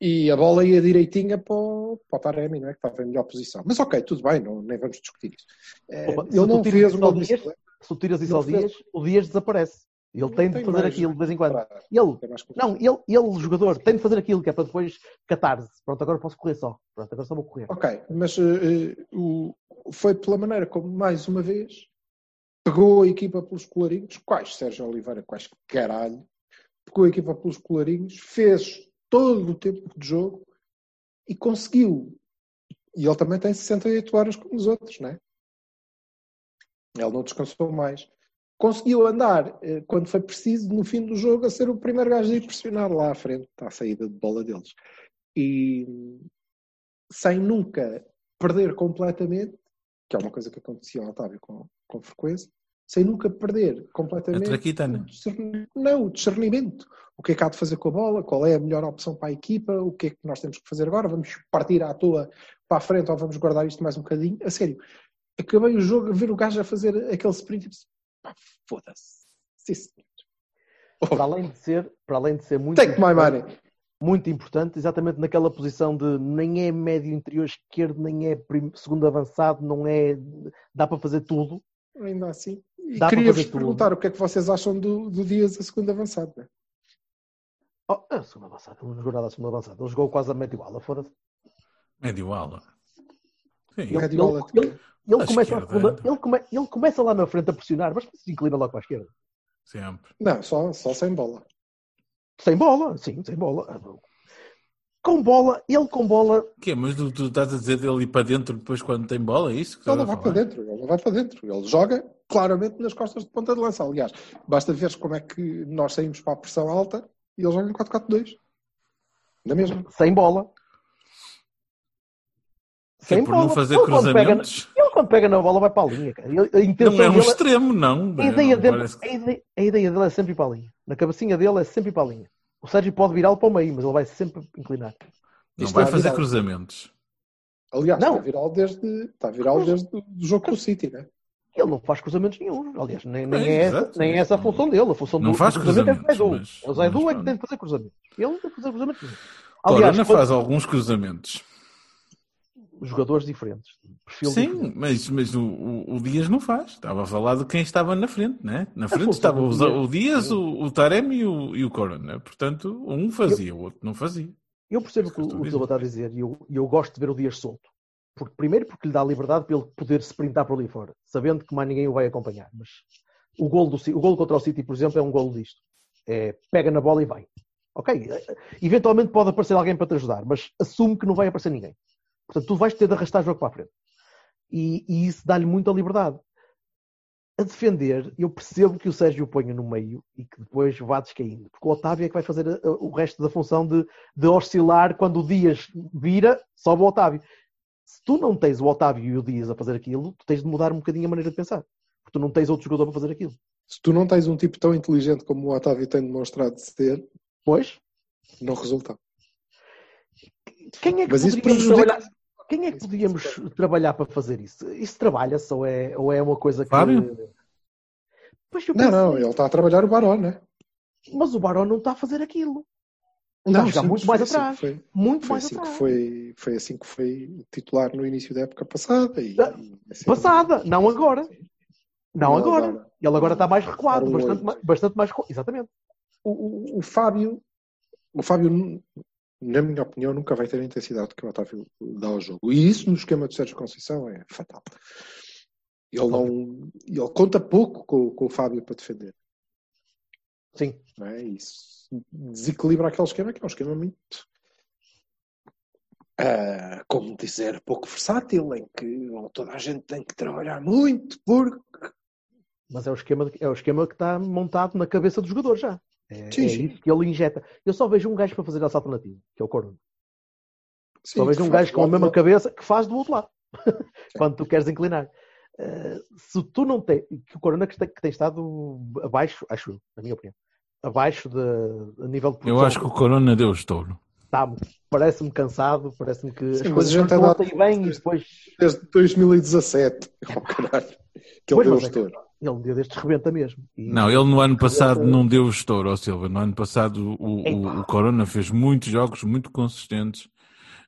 C: E a bola ia direitinha para o, para o Taremi, não é? Que estava em melhor posição. Mas ok, tudo bem, não, nem vamos discutir isso. Eh,
A: Opa,
C: ele não fez um de
A: Dias, se tu tiras isso ao. Dias, o Dias desaparece. Ele tem de fazer
C: mais
A: aquilo de vez em quando.
C: para-
A: Ele, não, ele, ele, jogador, tem de fazer aquilo que é para depois catarse. Pronto, agora posso correr só. Pronto, agora só vou correr.
C: Ok, mas eh, o, foi pela maneira como, mais uma vez, pegou a equipa pelos colarinhos. Quais, Sérgio Oliveira? Quais caralho? Pegou a equipa pelos colarinhos, fez todo o tempo de jogo e conseguiu. E ele também tem 68 horas como os outros, não é? Ele não descansou mais. Conseguiu andar, eh, quando foi preciso, no fim do jogo, a ser o primeiro gajo a ir pressionar lá à frente, à saída de bola deles. E sem nunca perder completamente, que é uma coisa que acontecia ao Otávio com, com frequência, sem nunca perder completamente o discernimento. Não, o discernimento. O que é que há de fazer com a bola? Qual é a melhor opção para a equipa? O que é que nós temos que fazer agora? Vamos partir à toa para a frente ou vamos guardar isto mais um bocadinho? A sério, acabei o jogo a ver o gajo a fazer aquele sprint e disse, pá, foda-se. Sim, senhor.
A: Para além de ser, para além de ser muito,
C: Take my money.
A: muito importante, exatamente naquela posição de nem é médio interior esquerdo, nem é segundo avançado, não é. dá para fazer tudo.
C: Ainda assim. E
A: Dá
C: queria-vos perguntar o que é que vocês acham do, do Dias a segundo avançado. né?
A: Oh, a segunda avançada, ele não jogou nada a segunda avançada, ele jogou quase a médio ala, foda-se.
B: Médio ala. Sim.
C: Ele,
A: Ele-
C: ele,
A: ele- Ele
B: À
A: começa, segunda- come- ele começa lá na frente a pressionar, mas se inclina logo para a esquerda.
B: Sempre.
C: Não, só, só sem bola.
A: Sem bola, sim, sem bola. Com bola, ele com bola,
B: O quê? Mas tu, tu estás a dizer dele ir para dentro depois quando tem bola? É isso que
C: Ele não vai para dentro, ele não vai para dentro. Ele joga claramente nas costas de ponta de lança. Aliás, basta ver como é que nós saímos para a pressão alta e ele joga em 4-4-2. Na mesma.
A: sem bola.
B: É por não fazer
A: Ele quando pega-
B: cruzamentos?
A: Ele quando pega na bola vai para a linha, cara. Ele- a
B: Não é um
A: dele-
B: extremo, não.
A: a, ideia
B: Não,
A: dele,
B: parece
A: a, ideia, a ideia dele é sempre ir para a linha. Na cabecinha dele é sempre ir para a linha. O Sérgio pode virá-lo para o meio, mas ele vai sempre inclinar.
B: Não
C: Isto
B: vai
C: é
B: fazer
C: viral.
B: cruzamentos.
C: Aliás,
A: Não.
C: está viral desde, está viral desde o jogo com o City, né?
A: Ele não faz cruzamentos nenhum. Aliás, nem, nem, é, essa, nem é essa a função dele. A função
B: Não
A: do,
B: faz
A: do cruzamento é do Zaidu.
B: cruzamentos,
A: É o Zaidu
B: mas
A: é que tem de fazer cruzamentos. Ele não tem de fazer cruzamentos nenhum.
B: Corona
A: Aliás, quando-
B: faz alguns cruzamentos.
A: Jogadores diferentes.
B: Sim,
A: diferente.
B: mas, mas o, o- o Dias não faz. Estava a falar de quem estava na frente, né? Na frente estava o,
A: Dias.
B: o Dias, o, o Taremi e o, e o Corona. Portanto, um fazia, o outro não fazia.
A: Eu percebo o que
B: Estou a
A: o. Silva está a dizer e eu, eu gosto de ver o Dias solto. Porque, primeiro, porque lhe dá liberdade para ele poder sprintar por ali fora, sabendo que mais ninguém o vai acompanhar. Mas o gol, do, o gol contra o City, por exemplo, é um gol disto. É, pega na bola e vai. Ok? Eventualmente pode aparecer alguém para te ajudar, mas assume que não vai aparecer ninguém. Portanto, tu vais ter de arrastar o jogo para a frente. E, e isso dá-lhe muita liberdade. A defender, eu percebo que o Sérgio o ponha no meio e que depois vá descaindo. Porque o Otávio é que vai fazer a- o resto da função de, de oscilar quando o Dias vira, sobe o Otávio. Se tu não tens o Otávio e o Dias a fazer aquilo, tu tens de mudar um bocadinho a maneira de pensar. Porque tu não tens outro jogador para fazer aquilo.
C: Se tu não tens um tipo tão inteligente como o Otávio tem demonstrado ser,
A: Pois,
C: não resulta.
A: quem é que
C: Mas isso prejudica-?
A: Quem é que podíamos trabalhar para fazer isso? Isso trabalha-se ou é, ou é uma coisa que.
B: Fábio?
A: Pois eu
C: Não,
A: penso-
C: não, ele está a trabalhar o Baró, né?
A: Mas o Barão não está a fazer aquilo. Está a
C: Não, sim,
A: muito mais
C: assim
A: atrás.
C: que Foi,
A: Muito
C: foi,
A: mais
C: assim que
A: atrás.
C: foi, foi assim que foi titular no início da época passada. E,
A: Ah,
C: e assim-
A: Passada, não agora. Não
C: Não
A: agora.
C: agora.
A: Ele agora está mais recuado, bastante, bastante mais recuado. Exatamente.
C: O, o, o Fábio, o Fábio, na minha opinião, nunca vai ter a intensidade que o Otávio dá ao jogo. E isso no esquema de Sérgio Conceição é fatal. Ele, não, ele conta pouco com, com o Fábio para defender.
A: Sim.
C: Não é? Isso desequilibra aquele esquema que é um esquema muito. ah, como dizer, pouco versátil, em que toda a gente tem que trabalhar muito, porque.
A: Mas é o esquema, é o esquema que está montado na cabeça do jogador já. É,
C: Sim,
A: é
C: sim.
A: isso que ele injeta. Eu só vejo um gajo para fazer essa alternativa, que é o Corona.
C: Sim,
A: Só vejo um gajo com a mesma cabeça que faz do outro lado. Quando tu queres inclinar. Uh, se tu não tens. Que o Corona que tem, que tem estado abaixo, acho eu, na minha opinião. Abaixo de, a nível de
B: Eu
A: produção.
B: acho que o Corona deu estouro.
A: Tá, parece-me cansado, parece-me que
C: Sim,
A: as
C: mas
A: coisas
C: a
A: não
C: gente
A: estão bem e depois
C: Desde 2017. Oh, caralho. Que ele
A: Pois,
C: deu
A: é
C: estouro.
A: Ele um dia destes rebenta mesmo. E-
B: Não, ele no ano passado não deu estouro ao Silva. No ano passado o, o, o Corona fez muitos jogos muito consistentes.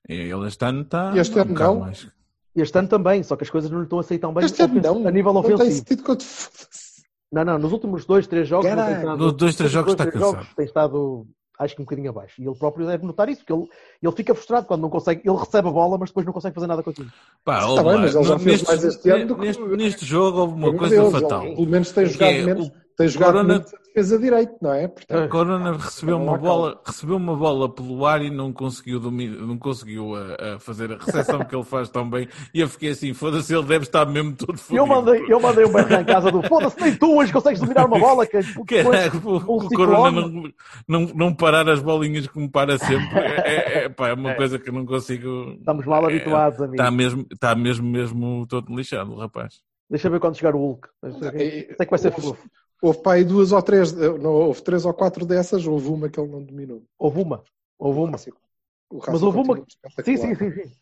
B: Ele este ano está
C: E este
B: um
C: ano
B: bocado
C: não?
B: mais.
A: Este ano também, só que as coisas não lhe estão a sair tão bem
C: Este ano não.
A: a nível
C: Não tem
A: ofensivo.
C: sentido quando foda-se.
A: Não, não, nos últimos dois, três jogos, não tem
C: Caralho.
A: estado-
B: Nos dois, três jogos
A: dois,
B: está
A: três
B: cansado.
A: tem estado, acho que um bocadinho abaixo. E ele próprio deve notar isso, porque ele, ele fica frustrado quando não consegue. Ele recebe a bola, mas depois não consegue fazer nada com aquilo.
B: Pá,
C: Está bem,
B: lá,
C: mas ele já fez mais este ano do que-
B: neste, neste jogo houve uma coisa fatal.
C: Pelo menos tem jogado
B: é,
C: menos. Tem jogado
B: Corona-
C: muito a defesa direito, não é? Portanto,
B: Corona recebeu
C: Não
B: uma bola, recebeu uma bola pelo ar e não conseguiu, domi- não conseguiu a, a fazer a recepção que ele faz tão bem. E eu fiquei assim, foda-se, ele deve estar mesmo todo fodido.
A: Eu mandei, eu mandei um berro em casa do foda-se, nem tu hoje consegues dominar uma bola. Que,
B: Caraca, o,
A: um
B: o Corona não, não, não parar as bolinhas como para sempre é, é, é, pá, é uma coisa que eu não consigo.
A: Estamos mal
B: É,
A: habituados, amigo.
B: Está mesmo, está mesmo, mesmo todo lixado, o rapaz.
A: Deixa eu ver quando chegar o Hulk. Sei que vai ser fofo.
C: Houve para aí duas ou três, eh, não, houve três ou quatro dessas, houve uma que ele não dominou.
A: Houve uma. Houve uma. Mas houve uma. Sim, sim, sim, sim.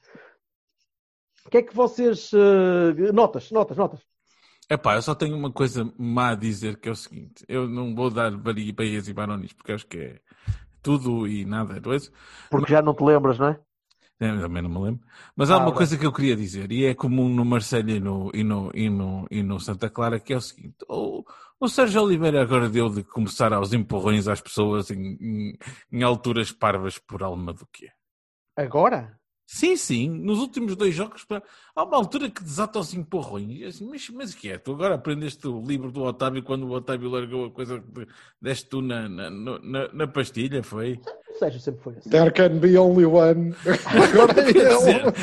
A: O que é que vocês. eh, notas, notas, notas.
B: Epá, eu só tenho uma coisa má a dizer que é o seguinte: eu não vou dar Bahias e Baronis porque acho que é tudo e nada. É?
A: Porque já não te lembras, não é?
B: É, Também não me lembro. Mas há
A: Ah,
B: uma coisa que eu queria dizer, e é comum no Marcelo e no, e no, e no, e no Santa Clara, que é o seguinte: o, o Sérgio Oliveira agora deu de começar aos empurrões às pessoas em, em, em alturas parvas por alma do que é.
A: Agora?
B: Sim, sim, nos últimos dois jogos pá, há uma altura que desata os empurrões. Assim, mas, mas o que é? Tu agora aprendeste o livro do Otávio quando o Otávio largou a coisa que deste tu na, na, na, na pastilha, foi?
A: O Sérgio sempre foi assim.
C: There can be only one.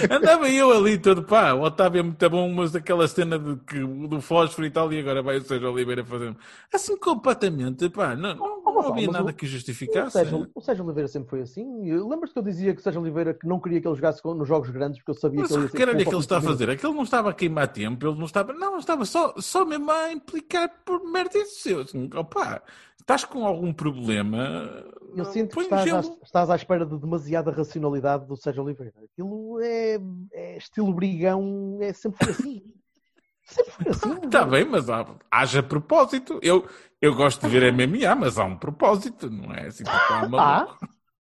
C: É
B: andava eu ali todo, pá, o Otávio é muito bom, mas aquela cena de, que, do fósforo e tal, e agora vai o Sérgio Oliveira fazendo assim completamente, pá, não, não,
A: Oh,
B: não
A: mas,
B: havia
A: mas
B: nada
A: o-
B: que
A: O
B: justificasse.
A: Sérgio, o Sérgio Oliveira sempre foi assim. Lembras-te que eu dizia que o Sérgio Oliveira que não queria que ele jogasse nos jogos grandes porque eu sabia
B: Mas
A: que ele
B: o
A: ia
B: que
A: ser
B: é que
A: culpa
B: ele está a fazer? É que ele não estava a queimar tempo, ele não estava, não, estava só, só mesmo a implicar por merda seu. Assim, opá, estás com algum problema?
A: Eu sinto que estás à,
B: gelo.
A: estás à espera de demasiada racionalidade do Sérgio Oliveira. Aquilo é, é estilo brigão, é sempre assim. Sempre foi assim.
B: Está bem, mas há, haja propósito. Eu, eu gosto de ver MMA, mas há um propósito, não é assim, há maluco.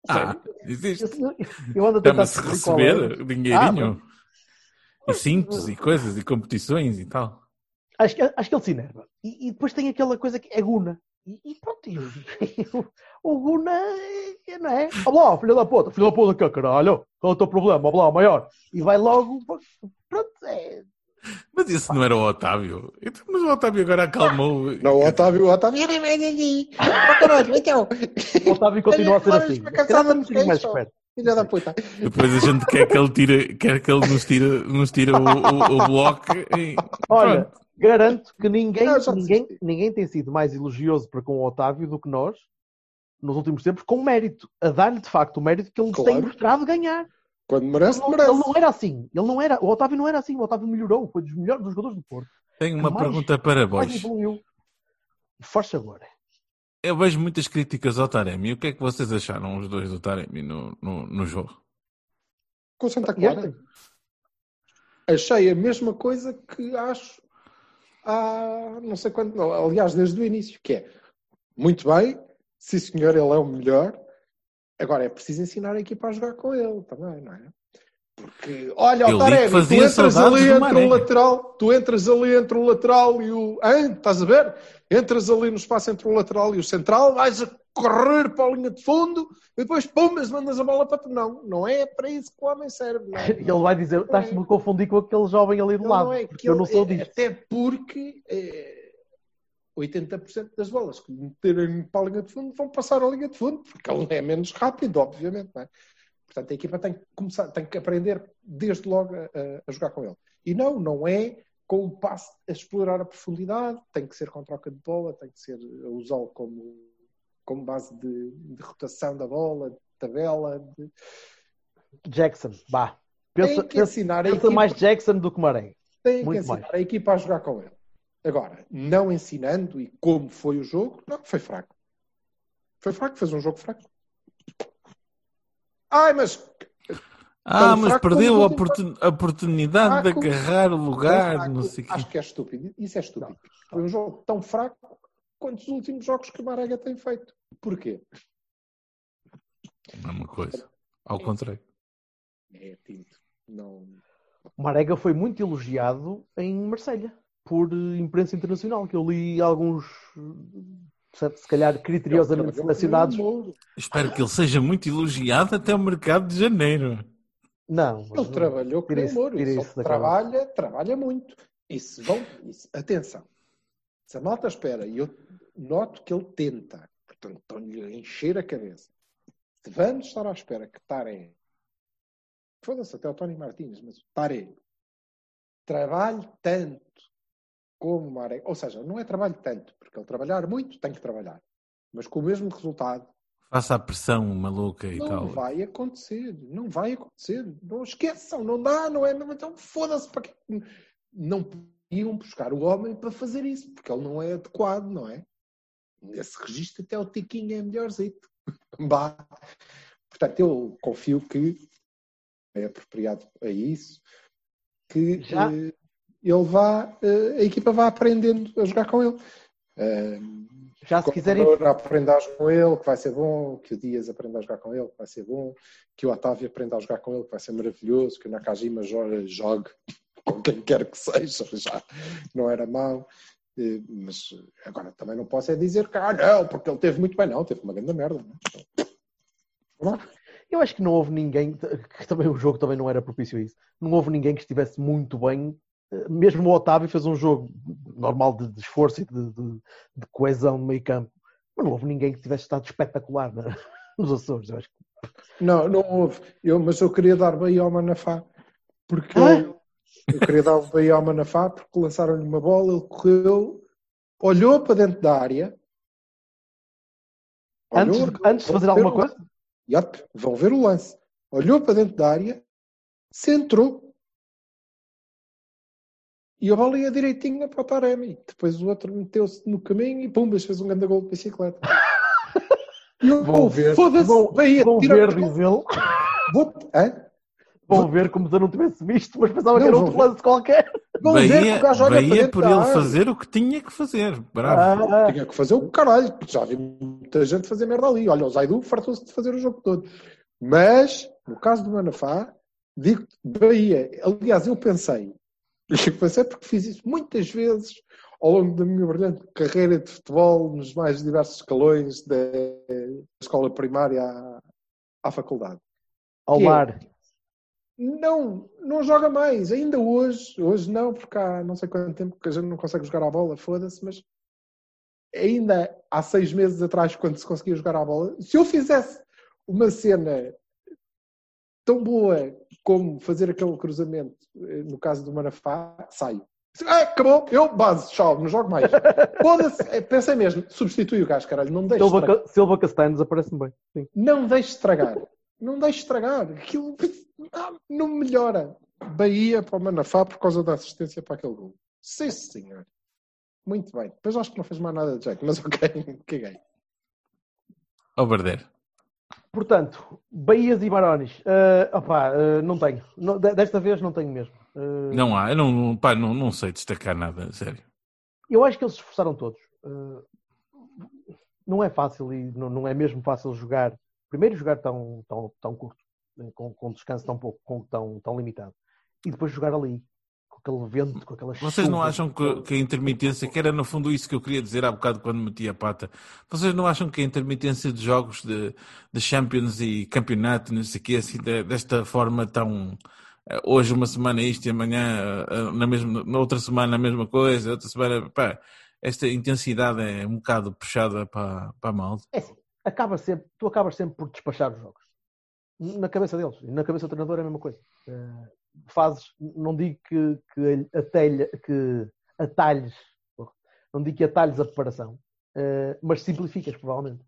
B: Ah, existe.
A: Eu, eu ando a tentar descobrir qual é.
B: receber dinheirinho. e cintos e coisas e competições e tal.
A: Acho que, acho que ele se enerva. E, e depois tem aquela coisa que é Guna. E, e pronto, e o- o Guna, é- não é? Olá, lá, filho da puta, filho da puta, que caralho, qual é o teu problema? Olá, lá, maior. E vai logo, pronto, é.
B: Mas isso não era o Otávio. Então, Mas o Otávio agora acalmou.
C: Não, o Otávio, o Otávio. Era mais ali. Então.
A: O Otávio continua a ser assim.
C: Filha da puta.
B: Depois a gente quer que ele tire, quer que ele nos tire, nos tire o, o, o bloco. E,
A: Olha,
B: pronto.
A: Garanto que ninguém, ninguém, ninguém tem sido mais elogioso para com o Otávio do que nós nos últimos tempos, com mérito. A dar-lhe de facto o mérito que ele
C: Claro.
A: tem mostrado ganhar.
C: Quando
A: Ele
C: merece,
A: não,
C: merece.
A: ele não era assim. Ele não era, o Otávio não era assim. O Otávio melhorou. Foi dos melhores dos jogadores do Porto.
B: Tenho uma
A: mais-
B: pergunta para vós.
A: evoluiu. Força agora.
B: Eu vejo muitas críticas ao Taremi. O que é que vocês acharam, os dois do Taremi, no, no, no jogo?
C: Com Santa Clara. Achei a mesma coisa que acho há não sei quanto, aliás, desde o início, que é muito bem, sim senhor, ele é o melhor. Agora é preciso ensinar a equipa a jogar com ele também, não é? Porque, olha, o Taremi, tu entras ali entre o lateral, tu entras ali entre o lateral e o. Hein? Estás a ver? Entras ali no espaço entre o lateral e o central, vais a correr para a linha de fundo e depois, pum, mas mandas a bola para tu. Não, não é para isso que o homem serve. Não é?
A: Ele vai dizer, estás-me a confundir com aquele jovem ali do
C: Ele
A: lado.
C: não é
A: porque eu não sou
C: aquele-
A: disto.
C: Até porque eh, 80% das bolas que meterem para a linha de fundo vão passar a linha de fundo, porque ele é menos rápido, obviamente. Não é? Portanto, a equipa tem que começar, tem que aprender desde logo a, a- a jogar com ele. E não, não é com o passe a explorar a profundidade, tem que ser com troca de bola, tem que ser a usá-lo como, como base de, de rotação da bola, de tabela. De...
A: Jackson, vá. Pensa,
C: Tem que ensinar a
A: pensa
C: equipa
A: mais Jackson do que Maré.
C: Tem que ensinar
A: mais.
C: a equipa a jogar com ele. Agora, não ensinando e como foi o jogo, não, foi fraco. Foi fraco, fez um jogo fraco. Ai, mas
B: Ah,
C: Tão
B: mas perdeu a oportun- oportunidade de
C: Fraco.
B: agarrar o lugar,
C: fraco,
B: não sei
C: acho que é estúpido. Isso é estúpido. Foi um jogo tão fraco quanto os últimos jogos que o Marega tem feito. Porquê?
B: É uma coisa. Ao contrário.
C: É tinto. Não...
A: O Marega foi muito elogiado em Marselha por imprensa internacional, que eu li alguns, se calhar, criteriosamente selecionados.
B: Espero que ele seja muito elogiado até o mercado de janeiro.
A: Não,
C: Ele trabalhou com o
A: isso- isso da
C: trabalha, trabalha muito. Se vão... isso- Atenção. Se a malta espera, e eu noto que ele tenta. Portanto, estão-lhe a encher a cabeça. Vamos estar à espera que Taré, foda-se até o Tony Martins, mas Taré trabalhe tanto como Maré, ou seja, não é trabalho tanto, porque ele trabalhar muito tem que trabalhar, mas com o mesmo resultado,
B: Faça a pressão maluca e
C: não
B: tal.
C: vai acontecer, não vai acontecer, não esqueçam, não dá, não é, não, então foda-se para quê? Não podiam buscar o homem para fazer isso, porque ele não é adequado, não é? Nesse registro até o Tiquinho é melhorzito. Bah. Portanto, eu confio que é apropriado a isso, que
A: Já?
C: eh, ele vá, eh, a equipa vá aprendendo a jogar com ele. Eh,
A: Já se quiserem.
C: Aprenda a jogar com ele, que vai ser bom, que o Dias aprenda a jogar com ele, que vai ser bom, que o Otávio aprenda a jogar com ele, que vai ser maravilhoso, que o Nakajima jogue, jogue com quem quer que seja, já não era mau. Eh, Mas agora também não posso é dizer que, ah, não, porque ele teve muito bem, não, teve uma grande merda. Não? é?
A: Eu acho que não houve ninguém, que também o jogo também não era propício a isso. Não houve ninguém que estivesse muito bem. Eh, Mesmo o Otávio fez um jogo normal de, de esforço e de, de- de coesão no meio campo. Mas não houve ninguém que tivesse estado espetacular na- nos Açores. Eu acho que
C: Não, não houve. Eu, mas eu queria dar bem ao Manafá. Porque
A: Ah?
C: Eu queria dar bem ao Manafá porque lançaram-lhe uma bola, ele correu, olhou para dentro da área.
A: antes,
C: olhou-
A: de, antes de fazer alguma
C: o
A: coisa.
C: Yup, vão ver o lance. Olhou para dentro da área, centrou. E a bola ia direitinho para o Taremi. Depois o outro meteu-se no caminho e pumbas, fez um grande gol de bicicleta. E eu,
A: Vão ver.
C: foda-se,
A: Vão- vão ver, diz ele.
C: Vou- Hã?
A: Vão ver como se eu não tivesse visto, mas pensava que
C: Não,
A: era
C: vão
A: outro
C: ver.
A: lance qualquer.
C: Vão ver que
B: Bahia,
C: o gajo olha para
B: Bahia por ele
C: área.
B: fazer o que tinha que fazer. Bravo.
A: Ah,
C: Tinha que fazer o caralho, porque já vi muita gente fazer merda ali. Olha, o Zaidu fartou-se de fazer o jogo todo. Mas, no caso do Manafá, digo Bahia. Aliás, eu pensei, pensei porque fiz isso muitas vezes ao longo da minha brilhante carreira de futebol nos mais diversos escalões da escola primária à, à faculdade.
A: ao
C: Que é? Não, não joga mais. Ainda hoje, hoje não, porque há não sei quanto tempo que a gente não consegue jogar a bola, foda-se, mas ainda há seis meses atrás, quando se conseguia jogar a bola, se eu fizesse uma cena tão boa como fazer aquele cruzamento, eh, no caso do Manafá, saio. Ah, acabou, eu base, tchau, não jogo mais. Foda-se, eh, pensei mesmo, substitui o gajo, caralho, não me deixe
A: Silva, Silva Castanhos aparece-me bem. Sim.
C: Não deixe estragar. Não deixe estragar. Aquilo ah, não melhora. Bahia para o Manafá por causa da assistência para aquele gol. Sim, senhor. Muito bem. Depois acho que não fez mais nada de jeito, mas ok, caguei.
B: Ao Barder.
A: Portanto, Bahias e Barões. Ah, opá, ah, não tenho. Não- de- desta vez não tenho mesmo. Ah,
B: Não há, eu não, não- pá, não, não sei destacar nada, sério.
A: Eu acho que eles se esforçaram todos. Uh, não é fácil e não, não é mesmo fácil jogar. Primeiro jogar tão, tão, tão curto, né, com, com descanso tão pouco, com, tão, tão limitado. E depois jogar ali, com aquele vento, com aquela
B: Vocês não acham que, que a intermitência, que era no fundo isso que eu queria dizer há bocado quando meti a pata, vocês não acham que a intermitência de jogos de, de Champions e campeonato, não sei o quê, assim, de- desta forma tão. eh, Hoje uma semana isto e amanhã, eh, na, mesma, na outra semana a mesma coisa, outra semana. Pá, esta intensidade é um bocado puxada para, para a malta.
A: É assim, acaba sempre, tu acabas sempre por despachar os jogos. Na cabeça deles. E na cabeça do treinador é a mesma coisa. Uh, fazes, não digo que, que, atalha, que atalhes, não digo que atalhes a preparação, uh, mas simplificas, provavelmente.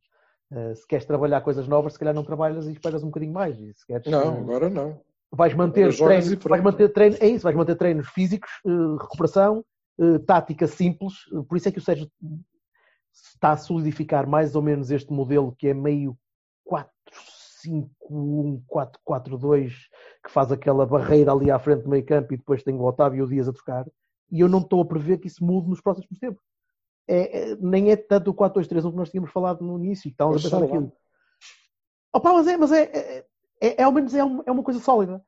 A: Uh, se queres trabalhar coisas novas, se calhar não trabalhas e esperas um bocadinho mais. E se queres,
C: Não, agora não.
A: vais manter treinos, vais manter treino, é isso, vais manter treinos físicos, recuperação, tática simples, por isso é que o Sérgio está a solidificar mais ou menos este modelo que é meio 4-5-1, 4-4-2, que faz aquela barreira ali à frente do meio campo e depois tem o Otávio e o Dias a trocar, e eu não estou a prever que isso mude nos próximos tempos. É, é- nem é tanto o 4-2-3-1 que nós tínhamos falado no início, estávamos a pensar aquilo. Opa, mas é, mas é, é, é, é ao menos é, é uma coisa sólida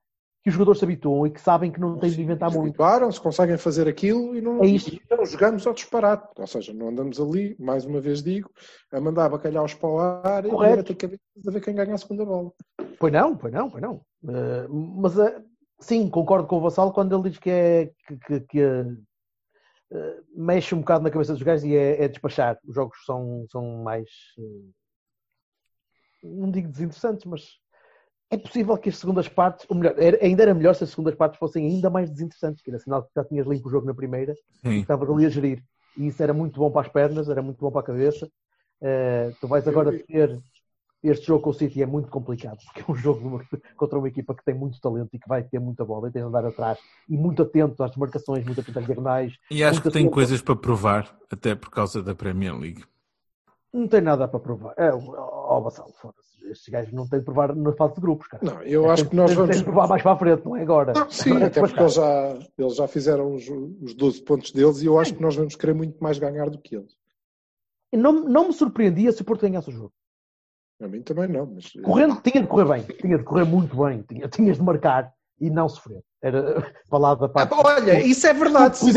A: que os jogadores se habituam e que sabem que não têm de inventar muito.
C: Habituaram, se conseguem fazer aquilo e não,
A: É isto.
C: e não jogamos ao disparate. Ou seja, não andamos ali, mais uma vez digo, a mandar bacalhaus para o ar
A: Correto.
C: e a ter cabeças a ver quem ganha a segunda bola.
A: Pois não, pois não, pois não. Eh, mas eh, sim, concordo com o Vassal quando ele diz que é que, que- que, eh, mexe um bocado na cabeça dos gajos e é, é despachar. Os jogos são, são mais. não digo desinteressantes, mas é possível que as segundas partes, ou melhor, era- ainda era melhor se as segundas partes fossem ainda mais desinteressantes, que era sinal que já tinhas limpo o jogo na primeira e
B: Sim.
A: estavas ali a gerir. E isso era muito bom para as pernas, era muito bom para a cabeça. Eh, tu vais agora ter este jogo com o City é muito complicado, porque é um jogo de uma- contra uma equipa que tem muito talento e que vai ter muita bola e tem de andar atrás e muito atento às marcações, muito atento às diagonais.
B: E acho que tem
A: atento-
B: coisas para provar, até por causa da Premier League.
A: Não tem nada para provar. É, ó, Vassalo, foda-se. Estes gajos não têm de provar na fase de grupos, cara.
C: Não, eu acho
A: Tem-
C: que nós
A: tem-
C: vamos.
A: Tem de provar mais para a frente, não é agora.
C: Não, sim,
A: Agora é
C: até porque eles já, eles já fizeram os, os 12 pontos deles e eu acho que nós vamos querer muito mais ganhar do que eles.
A: Não, não me surpreendia se o Porto ganhasse o jogo.
C: A mim também não, mas.
A: Correndo, tinha de correr bem, tinha de correr muito bem, tinha, tinhas de marcar e não sofrer. Era palavra
C: Ah,
A: para
C: pá, olha, isso é verdade. sim.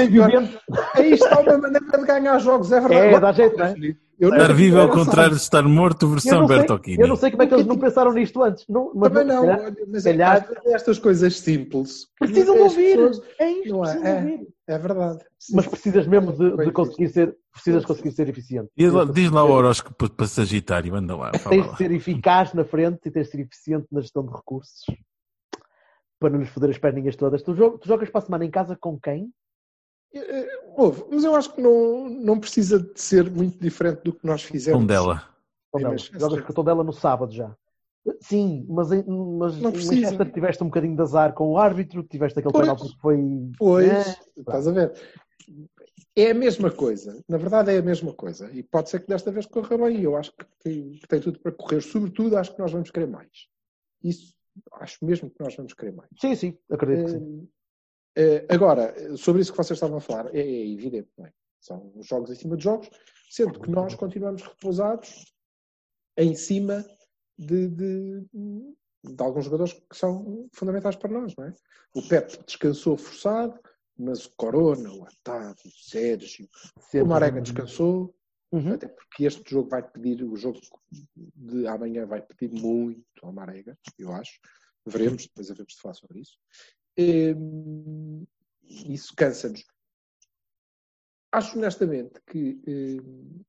C: Aí está uma maneira de ganhar jogos, é verdade.
A: É, dá jeito, não é?
C: Eu
B: Estar
C: não-
B: vivo ao
C: eu
B: contrário de estar morto, versão Bertocchini.
A: eu não sei como é que eles não pensaram nisto antes. Não, mas
C: Também não,
A: calhar-
C: olha, mas
A: se calhar-
C: estas coisas simples.
A: precisam ouvir.
C: pessoas-
A: É isto,
C: Não é, é.
A: ouvir.
C: É verdade. Sim.
A: Mas precisas mesmo de, de conseguir ser, precisas conseguir ser eficiente.
B: Diz lá, diz lá o
A: Tens
B: horóscopo para Sagitário, anda lá, fala
A: de ser eficaz na frente e tens de ser eficiente na gestão de recursos para não lhes foder as perninhas todas. Tu, jogas, tu jogas para a semana em casa com quem?
C: Eh, Houve, mas eu acho que não, não precisa de ser muito diferente do que nós fizemos.
B: Dela.
A: Tondela.
C: Manchester.
A: Jogas com o Tondela no sábado já. Sim, mas, mas
C: Não precisa.
A: Tiveste um bocadinho de azar com o árbitro, tiveste aquele
C: Pois.
A: penalti que foi.
C: Pois,
A: É,
C: estás a ver? É a mesma coisa. Na verdade, é a mesma coisa. E pode ser que desta vez corra bem. Eu acho que tem, que tem tudo para correr. Sobretudo, acho que nós vamos querer mais. Isso, acho mesmo que nós vamos querer mais.
A: Sim, sim, acredito que sim.
C: Eh, agora, sobre isso que vocês estavam a falar, é, é evidente, não é? São os jogos em cima de jogos, sendo que nós continuamos repousados em cima de, de, de alguns jogadores que são fundamentais para nós, não é? O Pep descansou forçado, mas o Corona, o Otávio, o Sérgio,
A: Sempre.
C: o Marega descansou,
A: Uhum.
C: até porque este jogo vai pedir, o jogo de amanhã vai pedir muito ao Marega, eu acho. Veremos, depois havemos de falar sobre isso. Hum, isso cansa-nos. Acho honestamente que hum,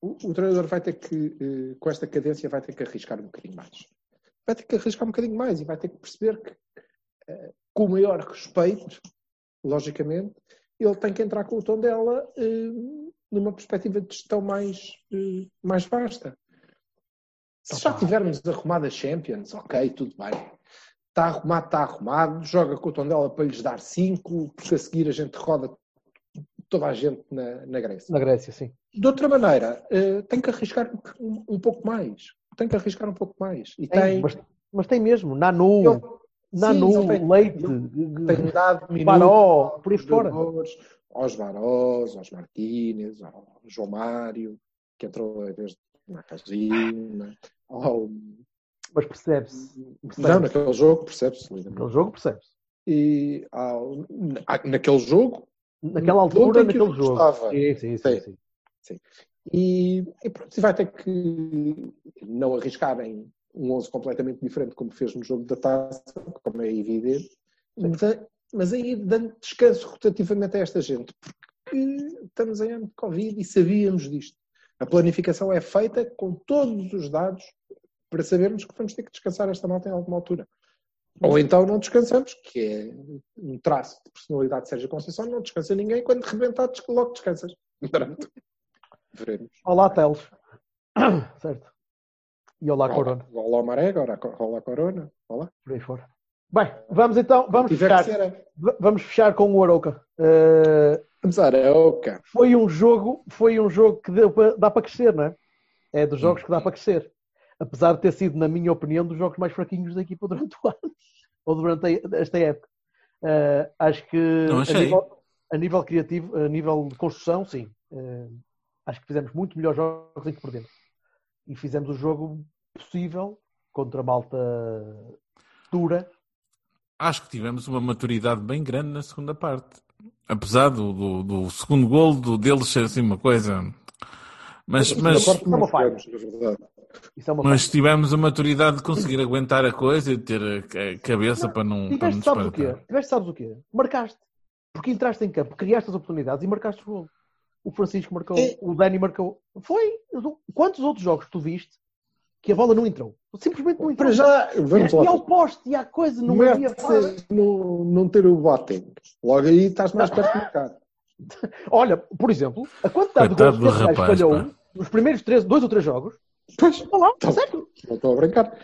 C: o, o treinador vai ter que, eh, com esta cadência, vai ter que arriscar um bocadinho mais. Vai ter que arriscar um bocadinho mais e vai ter que perceber que, eh, com o maior respeito, logicamente, ele tem que entrar com o tom dela hum, numa perspectiva de gestão mais, eh, mais vasta. Se já tivermos arrumado a Champions, ok, tudo bem. Está arrumado, está arrumado. Joga com o tom dela para lhes dar 5, porque a seguir a gente roda toda a gente na, na Grécia.
A: Na Grécia, sim.
C: De outra maneira, eh, tem que arriscar um, um pouco mais. Tem que arriscar um pouco mais. E
A: Tem,
C: tem,
A: mas, mas tem mesmo. Nanu,
C: Ele-
A: Nanu
C: sim, tem-
A: Leite,
C: tem dado
A: Baró, por aí fora.
C: jogadores, aos Barós, aos Martínez, ao João Mário, que entrou em vez de Nakajima, ao...
A: Mas percebe-se.
C: Não,
A: percebe-se.
C: naquele jogo, percebe-se.
A: Naquele jogo percebe-se.
C: E na- naquele jogo,
A: Naquela altura, naquele jogo.
C: gostava.
A: Sim, sim, sim,
C: Sim. E, e pronto, vai ter que não arriscar em um 11 completamente diferente, como fez no jogo da taça, como é evidente, mas, mas aí dando descanso rotativamente a esta gente, porque estamos em ano de Covid e sabíamos disto. A planificação é feita com todos os dados para sabermos que vamos ter que descansar esta malta em alguma altura. Ou então não descansamos, que é um traço de personalidade de Sérgio Conceição, não descansa ninguém, quando rebentar, logo descansas. Pronto. Veremos.
A: Olá, Teles. certo. E olá, Corona.
C: Olá, Marega, olá, olá, Corona. Olá.
A: Por aí fora. Bem, vamos então, vamos
C: Tiver
A: fechar, vamos fechar com o Aroca. Uh,
C: Vamos a Arauca.
A: foi um jogo, foi um jogo que deu para- dá para crescer, não é? É dos jogos que dá para crescer. Apesar de ter sido, na minha opinião, dos jogos mais fraquinhos da equipa durante o ano. Ou durante esta época. Uh, acho que a nível, a nível criativo, a nível de construção, sim. Uh, acho que fizemos muito melhores jogos em que perdemos. E fizemos o jogo possível contra a malta dura.
B: Acho que tivemos uma maturidade bem grande na segunda parte. Apesar do, do, do segundo gol do deles ser assim uma coisa. Mas, mas,
A: é
C: verdade.
A: Isso é
B: mas tivemos a maturidade de conseguir aguentar a coisa e ter a cabeça para não, para não
A: Tiveste, sabes o quê?
B: disparar.
A: Tiveste, sabes o quê? Marcaste. Porque entraste em campo, criaste as oportunidades e marcaste o gol. O Francisco marcou,
C: É.
A: o Dani marcou. Foi. Quantos outros jogos tu viste que a bola não entrou? Simplesmente não entrou.
C: Para já, vamos
A: e
C: lá.
A: ao poste, e há coisa, não havia
C: no, não ter o Boateng. Logo aí estás mais perto de marcar.
A: Olha, por exemplo, a quantidade
B: Coitado
A: de gols
B: do
A: que gajo falhou
B: pá.
A: Nos primeiros três, dois ou três jogos.
C: Pois,
A: Olha lá,
C: Tá. não estou a brincar.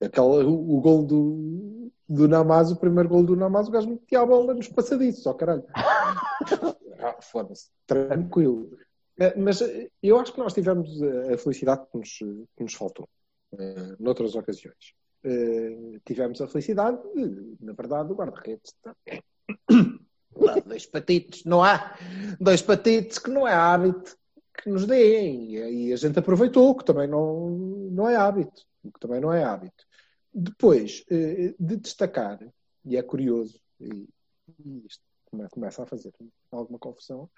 C: Aquela, o, o gol do, do Namaz, o primeiro gol do Namaz, o gajo metia a bola nos passadiços, ó caralho. Ah, Foda-se, tranquilo. Eh, Mas eh, eu acho que nós tivemos eh, a felicidade que nos, que nos faltou noutras ocasiões. Tivemos a felicidade, de, na verdade, o guarda-redes está- dois patitos, não há dois patitos que não é hábito que nos deem e, a gente aproveitou, que também não, não é hábito, que também não é hábito. Depois, eh, de destacar, e é curioso, e, isto come- começa a fazer alguma confusão,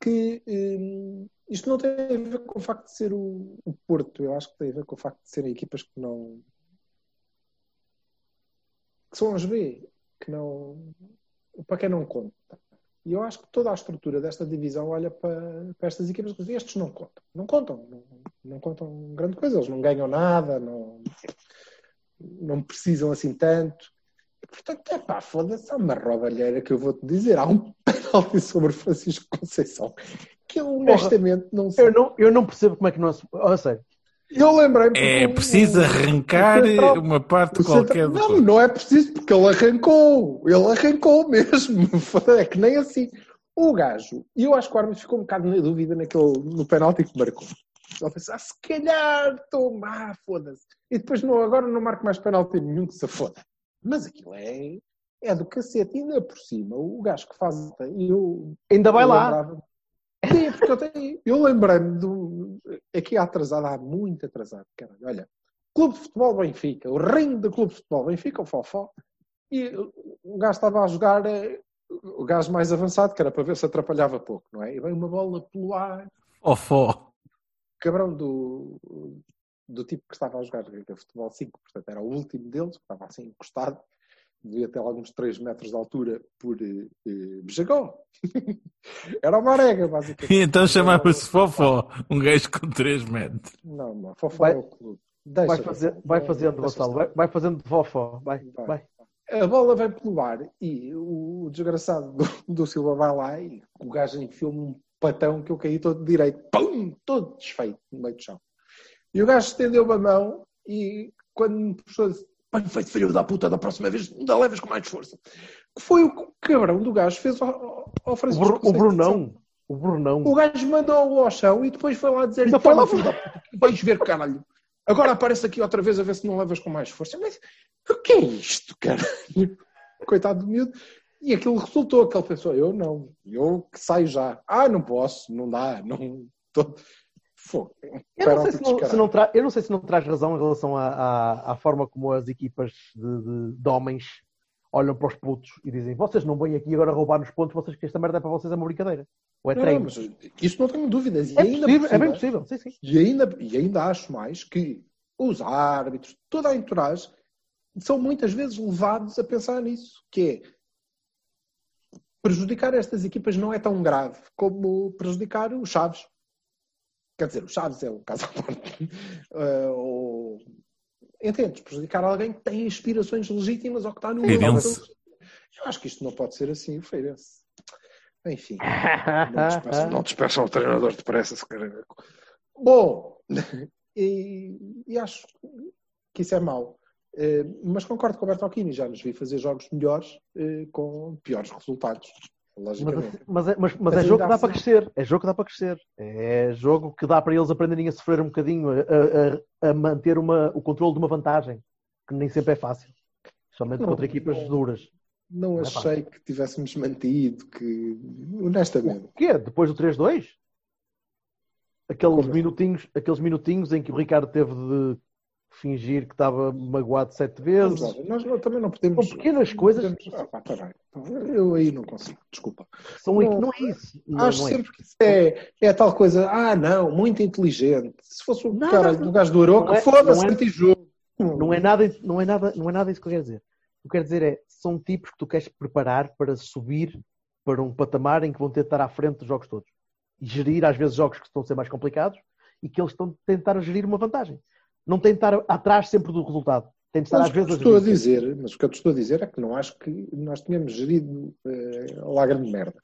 C: que eh, isto não tem a ver com o facto de ser o, o Porto, eu acho que tem a ver com o facto de serem equipas que não que são as B, que não para quem não conta. E eu acho que toda a estrutura desta divisão olha para, para estas equipas e diz, estes não contam. Não contam. Não, não contam grande coisa. Eles não ganham nada, não, não precisam assim tanto. E, portanto, é pá, foda-se, há uma roubalheira que eu vou-te dizer. Há um penalti sobre Francisco Conceição que eu honestamente não sei.
A: Eu não, eu não percebo como é que não se. Oh, sério.
C: Eu lembrei-me.
B: É preciso arrancar
C: central-
B: uma parte qualquer
C: central-
B: do
C: Não,
B: corpo.
C: não é preciso, porque ele arrancou. Ele arrancou mesmo. É que nem assim. O gajo, e eu acho que o árbitro ficou um bocado na dúvida naquele, no penalti que marcou. Ele pensou, ah, se calhar, toma, ah, foda-se. E depois, não, agora não marco mais penalti nenhum que se foda. Mas aquilo é, é do cacete. E ainda por cima, o gajo que faz. e Eu,
A: Ainda vai
C: eu
A: lá.
C: lembrava- Sim, porque eu, tenho, eu lembrei-me do. Aqui atrasado, há muito atrasado, caralho. Olha, Clube de Futebol Benfica, o reino do Clube de Futebol Benfica, o Fofó, e o gajo estava a jogar, eh, o gajo mais avançado, que era para ver se atrapalhava pouco, não é? E veio uma bola pelo ar,
B: Ofó.
C: cabrão do, do tipo que estava a jogar futebol 5, portanto era o último deles, que estava assim encostado, devia ter alguns 3 metros de altura por eh, eh, Bejagó. era uma arega, basicamente.
B: E então chamava-se Fofó, um gajo com 3 metros.
C: Não, não, Fofó
A: Vai-
C: é o clube. Deixa,
A: Vai, fazer, vai fazendo, Gonçalo. Vai, vai fazendo de vofó. Vai,
C: Vai.
A: vai.
C: A bola vem pelo ar e o desgraçado do, do Silva vai lá e o gajo enfiou-me um patão que eu caí todo direito. Pum! Todo desfeito no meio do chão. E o gajo estendeu-me a mão e quando me puxou bem feito filho da puta, da próxima vez ainda levas com mais força. Que foi o que o cabrão do gajo fez ao, ao-
A: O,
C: Francisco.
A: O
C: Conceição.
A: Brunão. O Brunão.
C: O gajo mandou-o ao chão e depois foi lá dizer
A: foi lá-
C: filho da puta, vais ver caralho. Agora aparece aqui outra vez a ver se não levas com mais força. Mas o que é isto, caralho? Coitado do miúdo. E aquilo resultou, que ele pensou, eu não, eu que saio já. Ah, não posso, não dá, não... Tô...
A: Eu não, sei se não, se não tra- eu não sei se não traz razão em relação à, à, à forma como as equipas de, de- de homens olham para os putos e dizem vocês não vêm aqui agora roubar nos pontos, vocês que esta merda é para vocês é uma brincadeira. Ou é
C: Não,
A: treino.
C: mas isso não tenho dúvidas. E
A: é,
C: ainda
A: possível,
C: por
A: é bem possível. Sim, sim.
C: E ainda, e ainda acho mais que os árbitros, toda a entourage, são muitas vezes levados a pensar nisso, que é prejudicar estas equipas não é tão grave como prejudicar os Chaves. Quer dizer, o Chaves é um caso à parte. Eh, ou... Entendes? Prejudicar alguém que tem aspirações legítimas ou que está no
B: Feirense.
C: Eu acho que isto não pode ser assim, o Feirense. Enfim. Não despeçam, não despeçam o treinador depressa, se querem. Bom, e, e acho que isso é mau. Eh, mas concordo com o Bertolini, já nos vi fazer jogos melhores eh, com piores resultados, logicamente.
A: mas, é, mas, mas
C: Mas
A: é jogo que dá para crescer. É jogo que dá para crescer. É jogo que dá para eles aprenderem a sofrer um bocadinho, a, a- a manter uma, o controle de uma vantagem, que nem sempre é fácil. Somente
C: Não,
A: contra equipas
C: não.
A: duras.
C: Não
A: Não é
C: achei que tivéssemos mantido, que honestamente.
A: O quê? Depois do 3-2? Aqueles
C: Como
A: minutinhos, aqueles minutinhos em que o Ricardo teve de fingir que estava magoado sete
C: Vamos
A: vezes.
C: lá nós não- também não podemos.
A: São pequenas coisas.
C: podemos- Ah, pá, tá bem. Eu aí não consigo, desculpa.
A: São,
C: Não.
A: não, é isso. Não,
C: Acho
A: não é.
C: sempre que isso é, é tal coisa, ah não, muito inteligente. Se fosse o
A: não,
C: do gajo do Aroca,
A: é-
C: foda-se,
A: não é-
C: anti-jogo.
A: Não é nada, não é nada, não é nada isso que eu quero dizer. O que eu quero dizer é, são tipos que tu queres preparar para subir para um patamar em que vão ter de estar à frente dos jogos todos. E gerir, às vezes, jogos que estão a ser mais complicados e que eles estão a tentar gerir uma vantagem. Não tem de estar atrás sempre do resultado. Tem de estar,
C: Mas
A: às vezes,
C: estou a dizer, mas o que eu te estou a dizer é que não acho que nós tínhamos gerido eh, lá grande merda.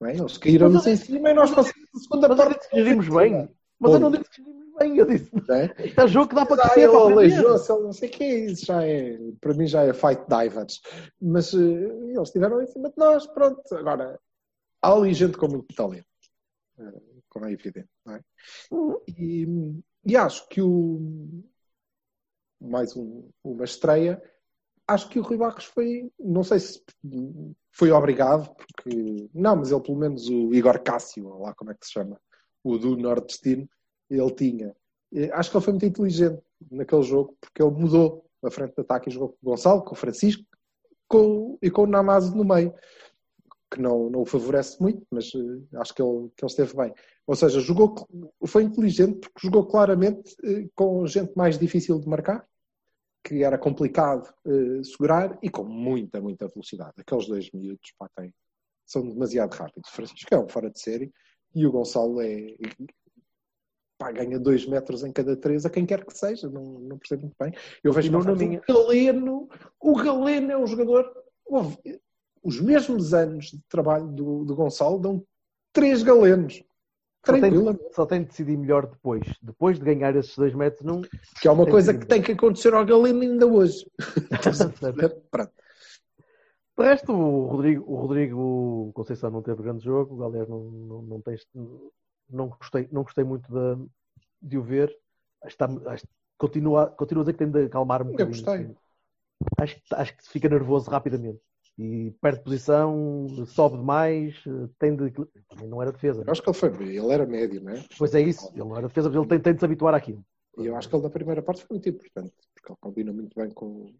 C: Não é? Eles caíram-nos em cima e nós passamos a segunda
A: Mas
C: parte.
A: gerimos bem. Mas eu não disse que gerimos bem. Eu disse,
C: Não é?
A: é jogo que dá para crescer.
C: ele aleijou-se, ele não sei o que isso já é, para mim já é fight divers. Mas eh, eles estiveram em cima de nós, pronto. Agora, há ali gente com muito talento, eh, como é evidente, não é? E, e acho que o mais um- uma estreia, acho que o Rui Barros foi, não sei se foi obrigado, porque não, mas ele pelo menos o Igor Cássio, lá como é que se chama, o do Nordestino, ele tinha. Acho que ele foi muito inteligente naquele jogo, porque ele mudou a frente de ataque e jogou com o Gonçalo, com o Francisco com, e com o Namazo no meio, que não, não o favorece muito, mas eh, acho que ele, que ele esteve bem. Ou seja, jogou, foi inteligente porque jogou claramente eh, com gente mais difícil de marcar, que era complicado eh, segurar e com muita, muita velocidade. Aqueles dois minutos pá, têm, são demasiado rápidos. Francisco é um fora de série e o Gonçalo é. Pá, ganha dois metros em cada três, a quem quer que seja, não, não percebo muito bem. Eu vejo
A: na
C: tarde, o Galeno, o Galeno é um jogador. Os mesmos anos de trabalho do, do Gonçalo dão três galenos.
A: Só
C: Tranquilamente.
A: só tem de decidir melhor depois. Depois de ganhar esses dois metros.
C: Que é uma coisa que tem que acontecer ao Galeno ainda hoje. Pronto.
A: De resto, o Rodrigo, o Rodrigo Conceição não teve grande jogo. Aliás, não, não, não, tem, não, gostei, não gostei muito de, de o ver. Está, acho, continua, continua a dizer que tem de acalmar um
C: Eu
A: bocadinho.
C: gostei.
A: Acho, que- acho que fica nervoso rapidamente. E perde posição, sobe demais, tem de. Também não era defesa.
C: Eu acho que ele foi. Ele era médio, não é?
A: Pois é isso, ele não era defesa, mas ele tem, tem de se habituar àquilo.
C: E eu acho que ele da primeira parte foi muito importante, porque ele combina muito bem com,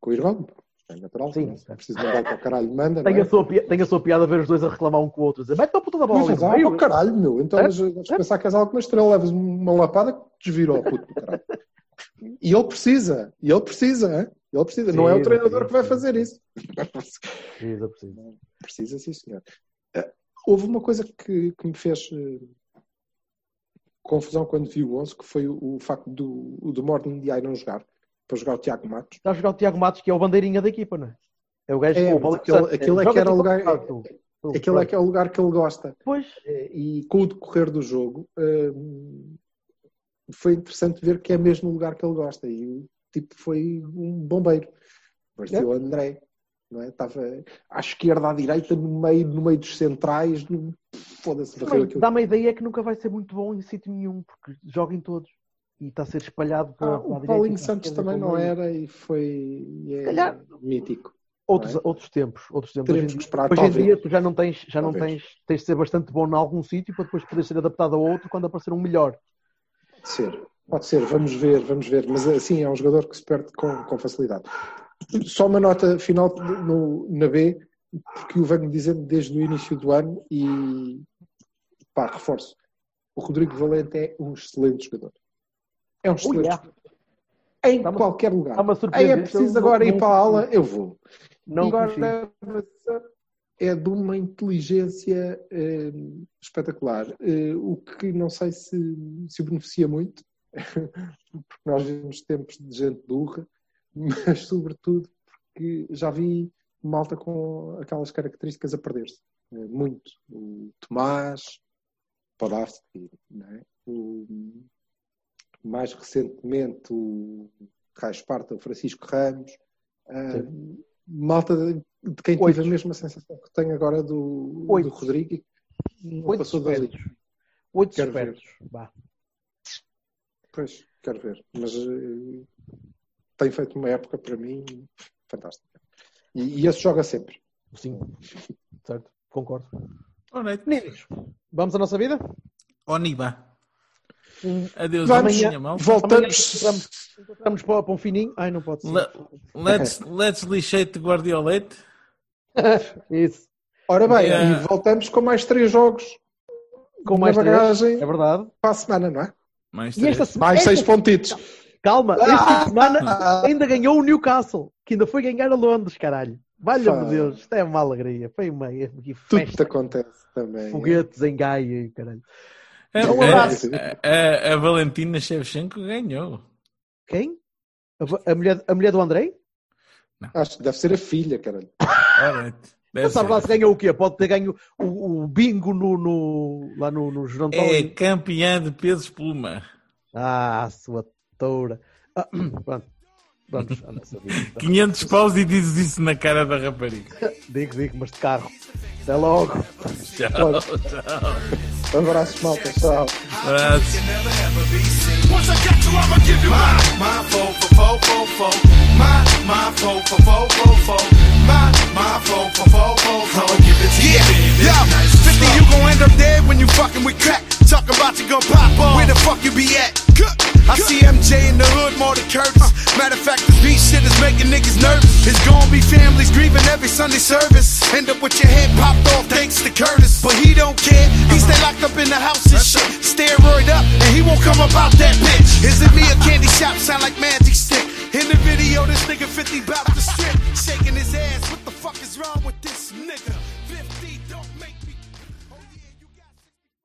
C: com o Irvão. É natural,
A: Sim.
C: não é? Se precisa mandar para o caralho, manda.
A: Tem
C: é?
A: a, sua, tem a sua piada ver os dois a reclamar um com o outro, a dizer, mete a puta da bola
C: Mas
A: ali no
C: vai
A: meio."
C: para o caralho, meu. Então,
A: É?
C: mas, mas pensar que és alguma estrela, levas uma lapada que desvirou, puto do caralho. E ele precisa, e ele precisa, hein? Ele precisa. não é o
A: Sim,
C: treinador
A: sim,
C: que vai
A: sim.
C: fazer isso.
A: Precisa, precisa.
C: Precisa, sim, senhor. Eh, Houve uma coisa que, que me fez eh, confusão quando vi o 11, que foi o, o facto do, do Morning DI não jogar, para jogar o Tiago Matos.
A: Está a jogar o Tiago Matos, que é o bandeirinha da equipa, não é? É o gajo
C: É,
A: o
C: aquele- aquele é que era o lugar-
A: Aquele
C: é que é o lugar que ele gosta.
A: Pois,
C: Eh, E com o decorrer do jogo, hum, foi interessante ver que é mesmo o lugar que ele gosta. E tipo foi um bombeiro. Parecia o André. Não é? Estava à esquerda, à direita, no meio, no meio dos centrais. no- Foda-se,
A: dá-me a ideia que nunca vai ser muito bom em sítio nenhum, porque joga em todos. E está a ser espalhado para,
C: Ah,
A: para a
C: o
A: direita
C: Paulinho Santos também não era e foi e é
A: calhar.
C: mítico.
A: Outros,
C: não
A: outros tempos, outros tempos.
C: Teremos
A: hoje em
C: que
A: dia,
C: esperar,
A: hoje em dia tu já não tens, já não tens, tens de ser bastante bom em algum sítio para depois poder ser adaptado a outro quando aparecer um melhor.
C: Ser, pode ser, vamos ver, vamos ver. Mas assim, é um jogador que se perde com, com facilidade. Só uma nota final no, na B, porque o venho dizendo desde o início do ano e pá, reforço. O Rodrigo Valente é um excelente jogador. É um excelente
A: yeah.
C: jogador. Em qualquer lugar. Aí é preciso agora ir para a ala, eu vou.
A: Não
C: Agora é de uma inteligência eh, espetacular. Eh, o que não sei se, se o beneficia muito, porque nós vivemos tempos de gente burra, mas sobretudo porque já vi malta com aquelas características a perder-se. Eh, muito. O Tomás, Podavski, é? o, mais recentemente o Raio Esparta, o Francisco Ramos. Ah, malta de, de quem
A: Oito.
C: tive a mesma sensação que tenho agora do, do Rodrigo.
A: Oito
C: passou
A: espertos. Oito espertos.
C: Pois, quero ver. Mas eh, tem feito uma época para mim fantástica. E, e esse joga sempre.
A: Sim. Certo? Concordo.
B: Alright.
A: Meninos, vamos à nossa vida?
B: Oniba. Adeus,
C: Vamos,
B: amanhã, mal.
C: voltamos.
A: Vamos para, para um fininho. Ai, não pode ser.
B: Le- Let's, let's lixate Guardiolete.
A: Isso.
C: Ora bem,
B: Yeah.
C: e voltamos com mais três jogos
A: Com mais três.
C: bagagem
A: É verdade.
C: para a semana, não é?
B: Mais
A: E esta semana.
C: Mais
A: esta-
C: seis pontitos.
A: Calma,
C: Ah!
A: esta semana ainda ganhou o Newcastle, que ainda foi ganhar a Londres, caralho. Valha-me. Deus, isto é uma alegria. Foi uma aqui
C: Tudo te
A: festa,
C: acontece também.
A: foguetes em Gaia e caralho.
B: A,
A: Um abraço.
B: a- a- a Valentina Shevchenko ganhou.
A: Quem? A, a mulher, a mulher do Andrei?
C: Acho que deve ser a filha, caralho.
B: Deve
A: Não sabe
B: ser.
A: lá se ganhou o quê? Pode ter ganho o, o bingo no, no- lá no, no Gerontão.
B: É campeã de peso espuma.
A: Ah, sua toura. Ah, pronto. Vamos nessa vida.
B: 500 paus e dizes isso na cara da rapariga.
A: Digo, digo, mas de carro. Até logo.
B: Tchau, tchau.
C: Abraços, malta. Tchau.
B: Abraço.
D: Once I got you, I'ma give you my, my four for four, four, four. My, my four for four, four, four. My, my four for four, four, four. I'ma give it to you, baby.
E: Yo, 50, you gon' end up dead when you fucking with crack. Talk about you gon' pop off. Where the fuck you be at? I see MJ in the hood more than Curtis. Matter of fact, this beat shit is making niggas nervous. It's gon' be families grieving every Sunday service. End up with your head popped off thanks to Curtis. But he don't care. He stay locked up in the house and shit. Steroid up, and he won't come about that bitch. Is it me a candy shop? Sound like magic stick. In the video, this nigga 50 bout the strip. Shaking his ass.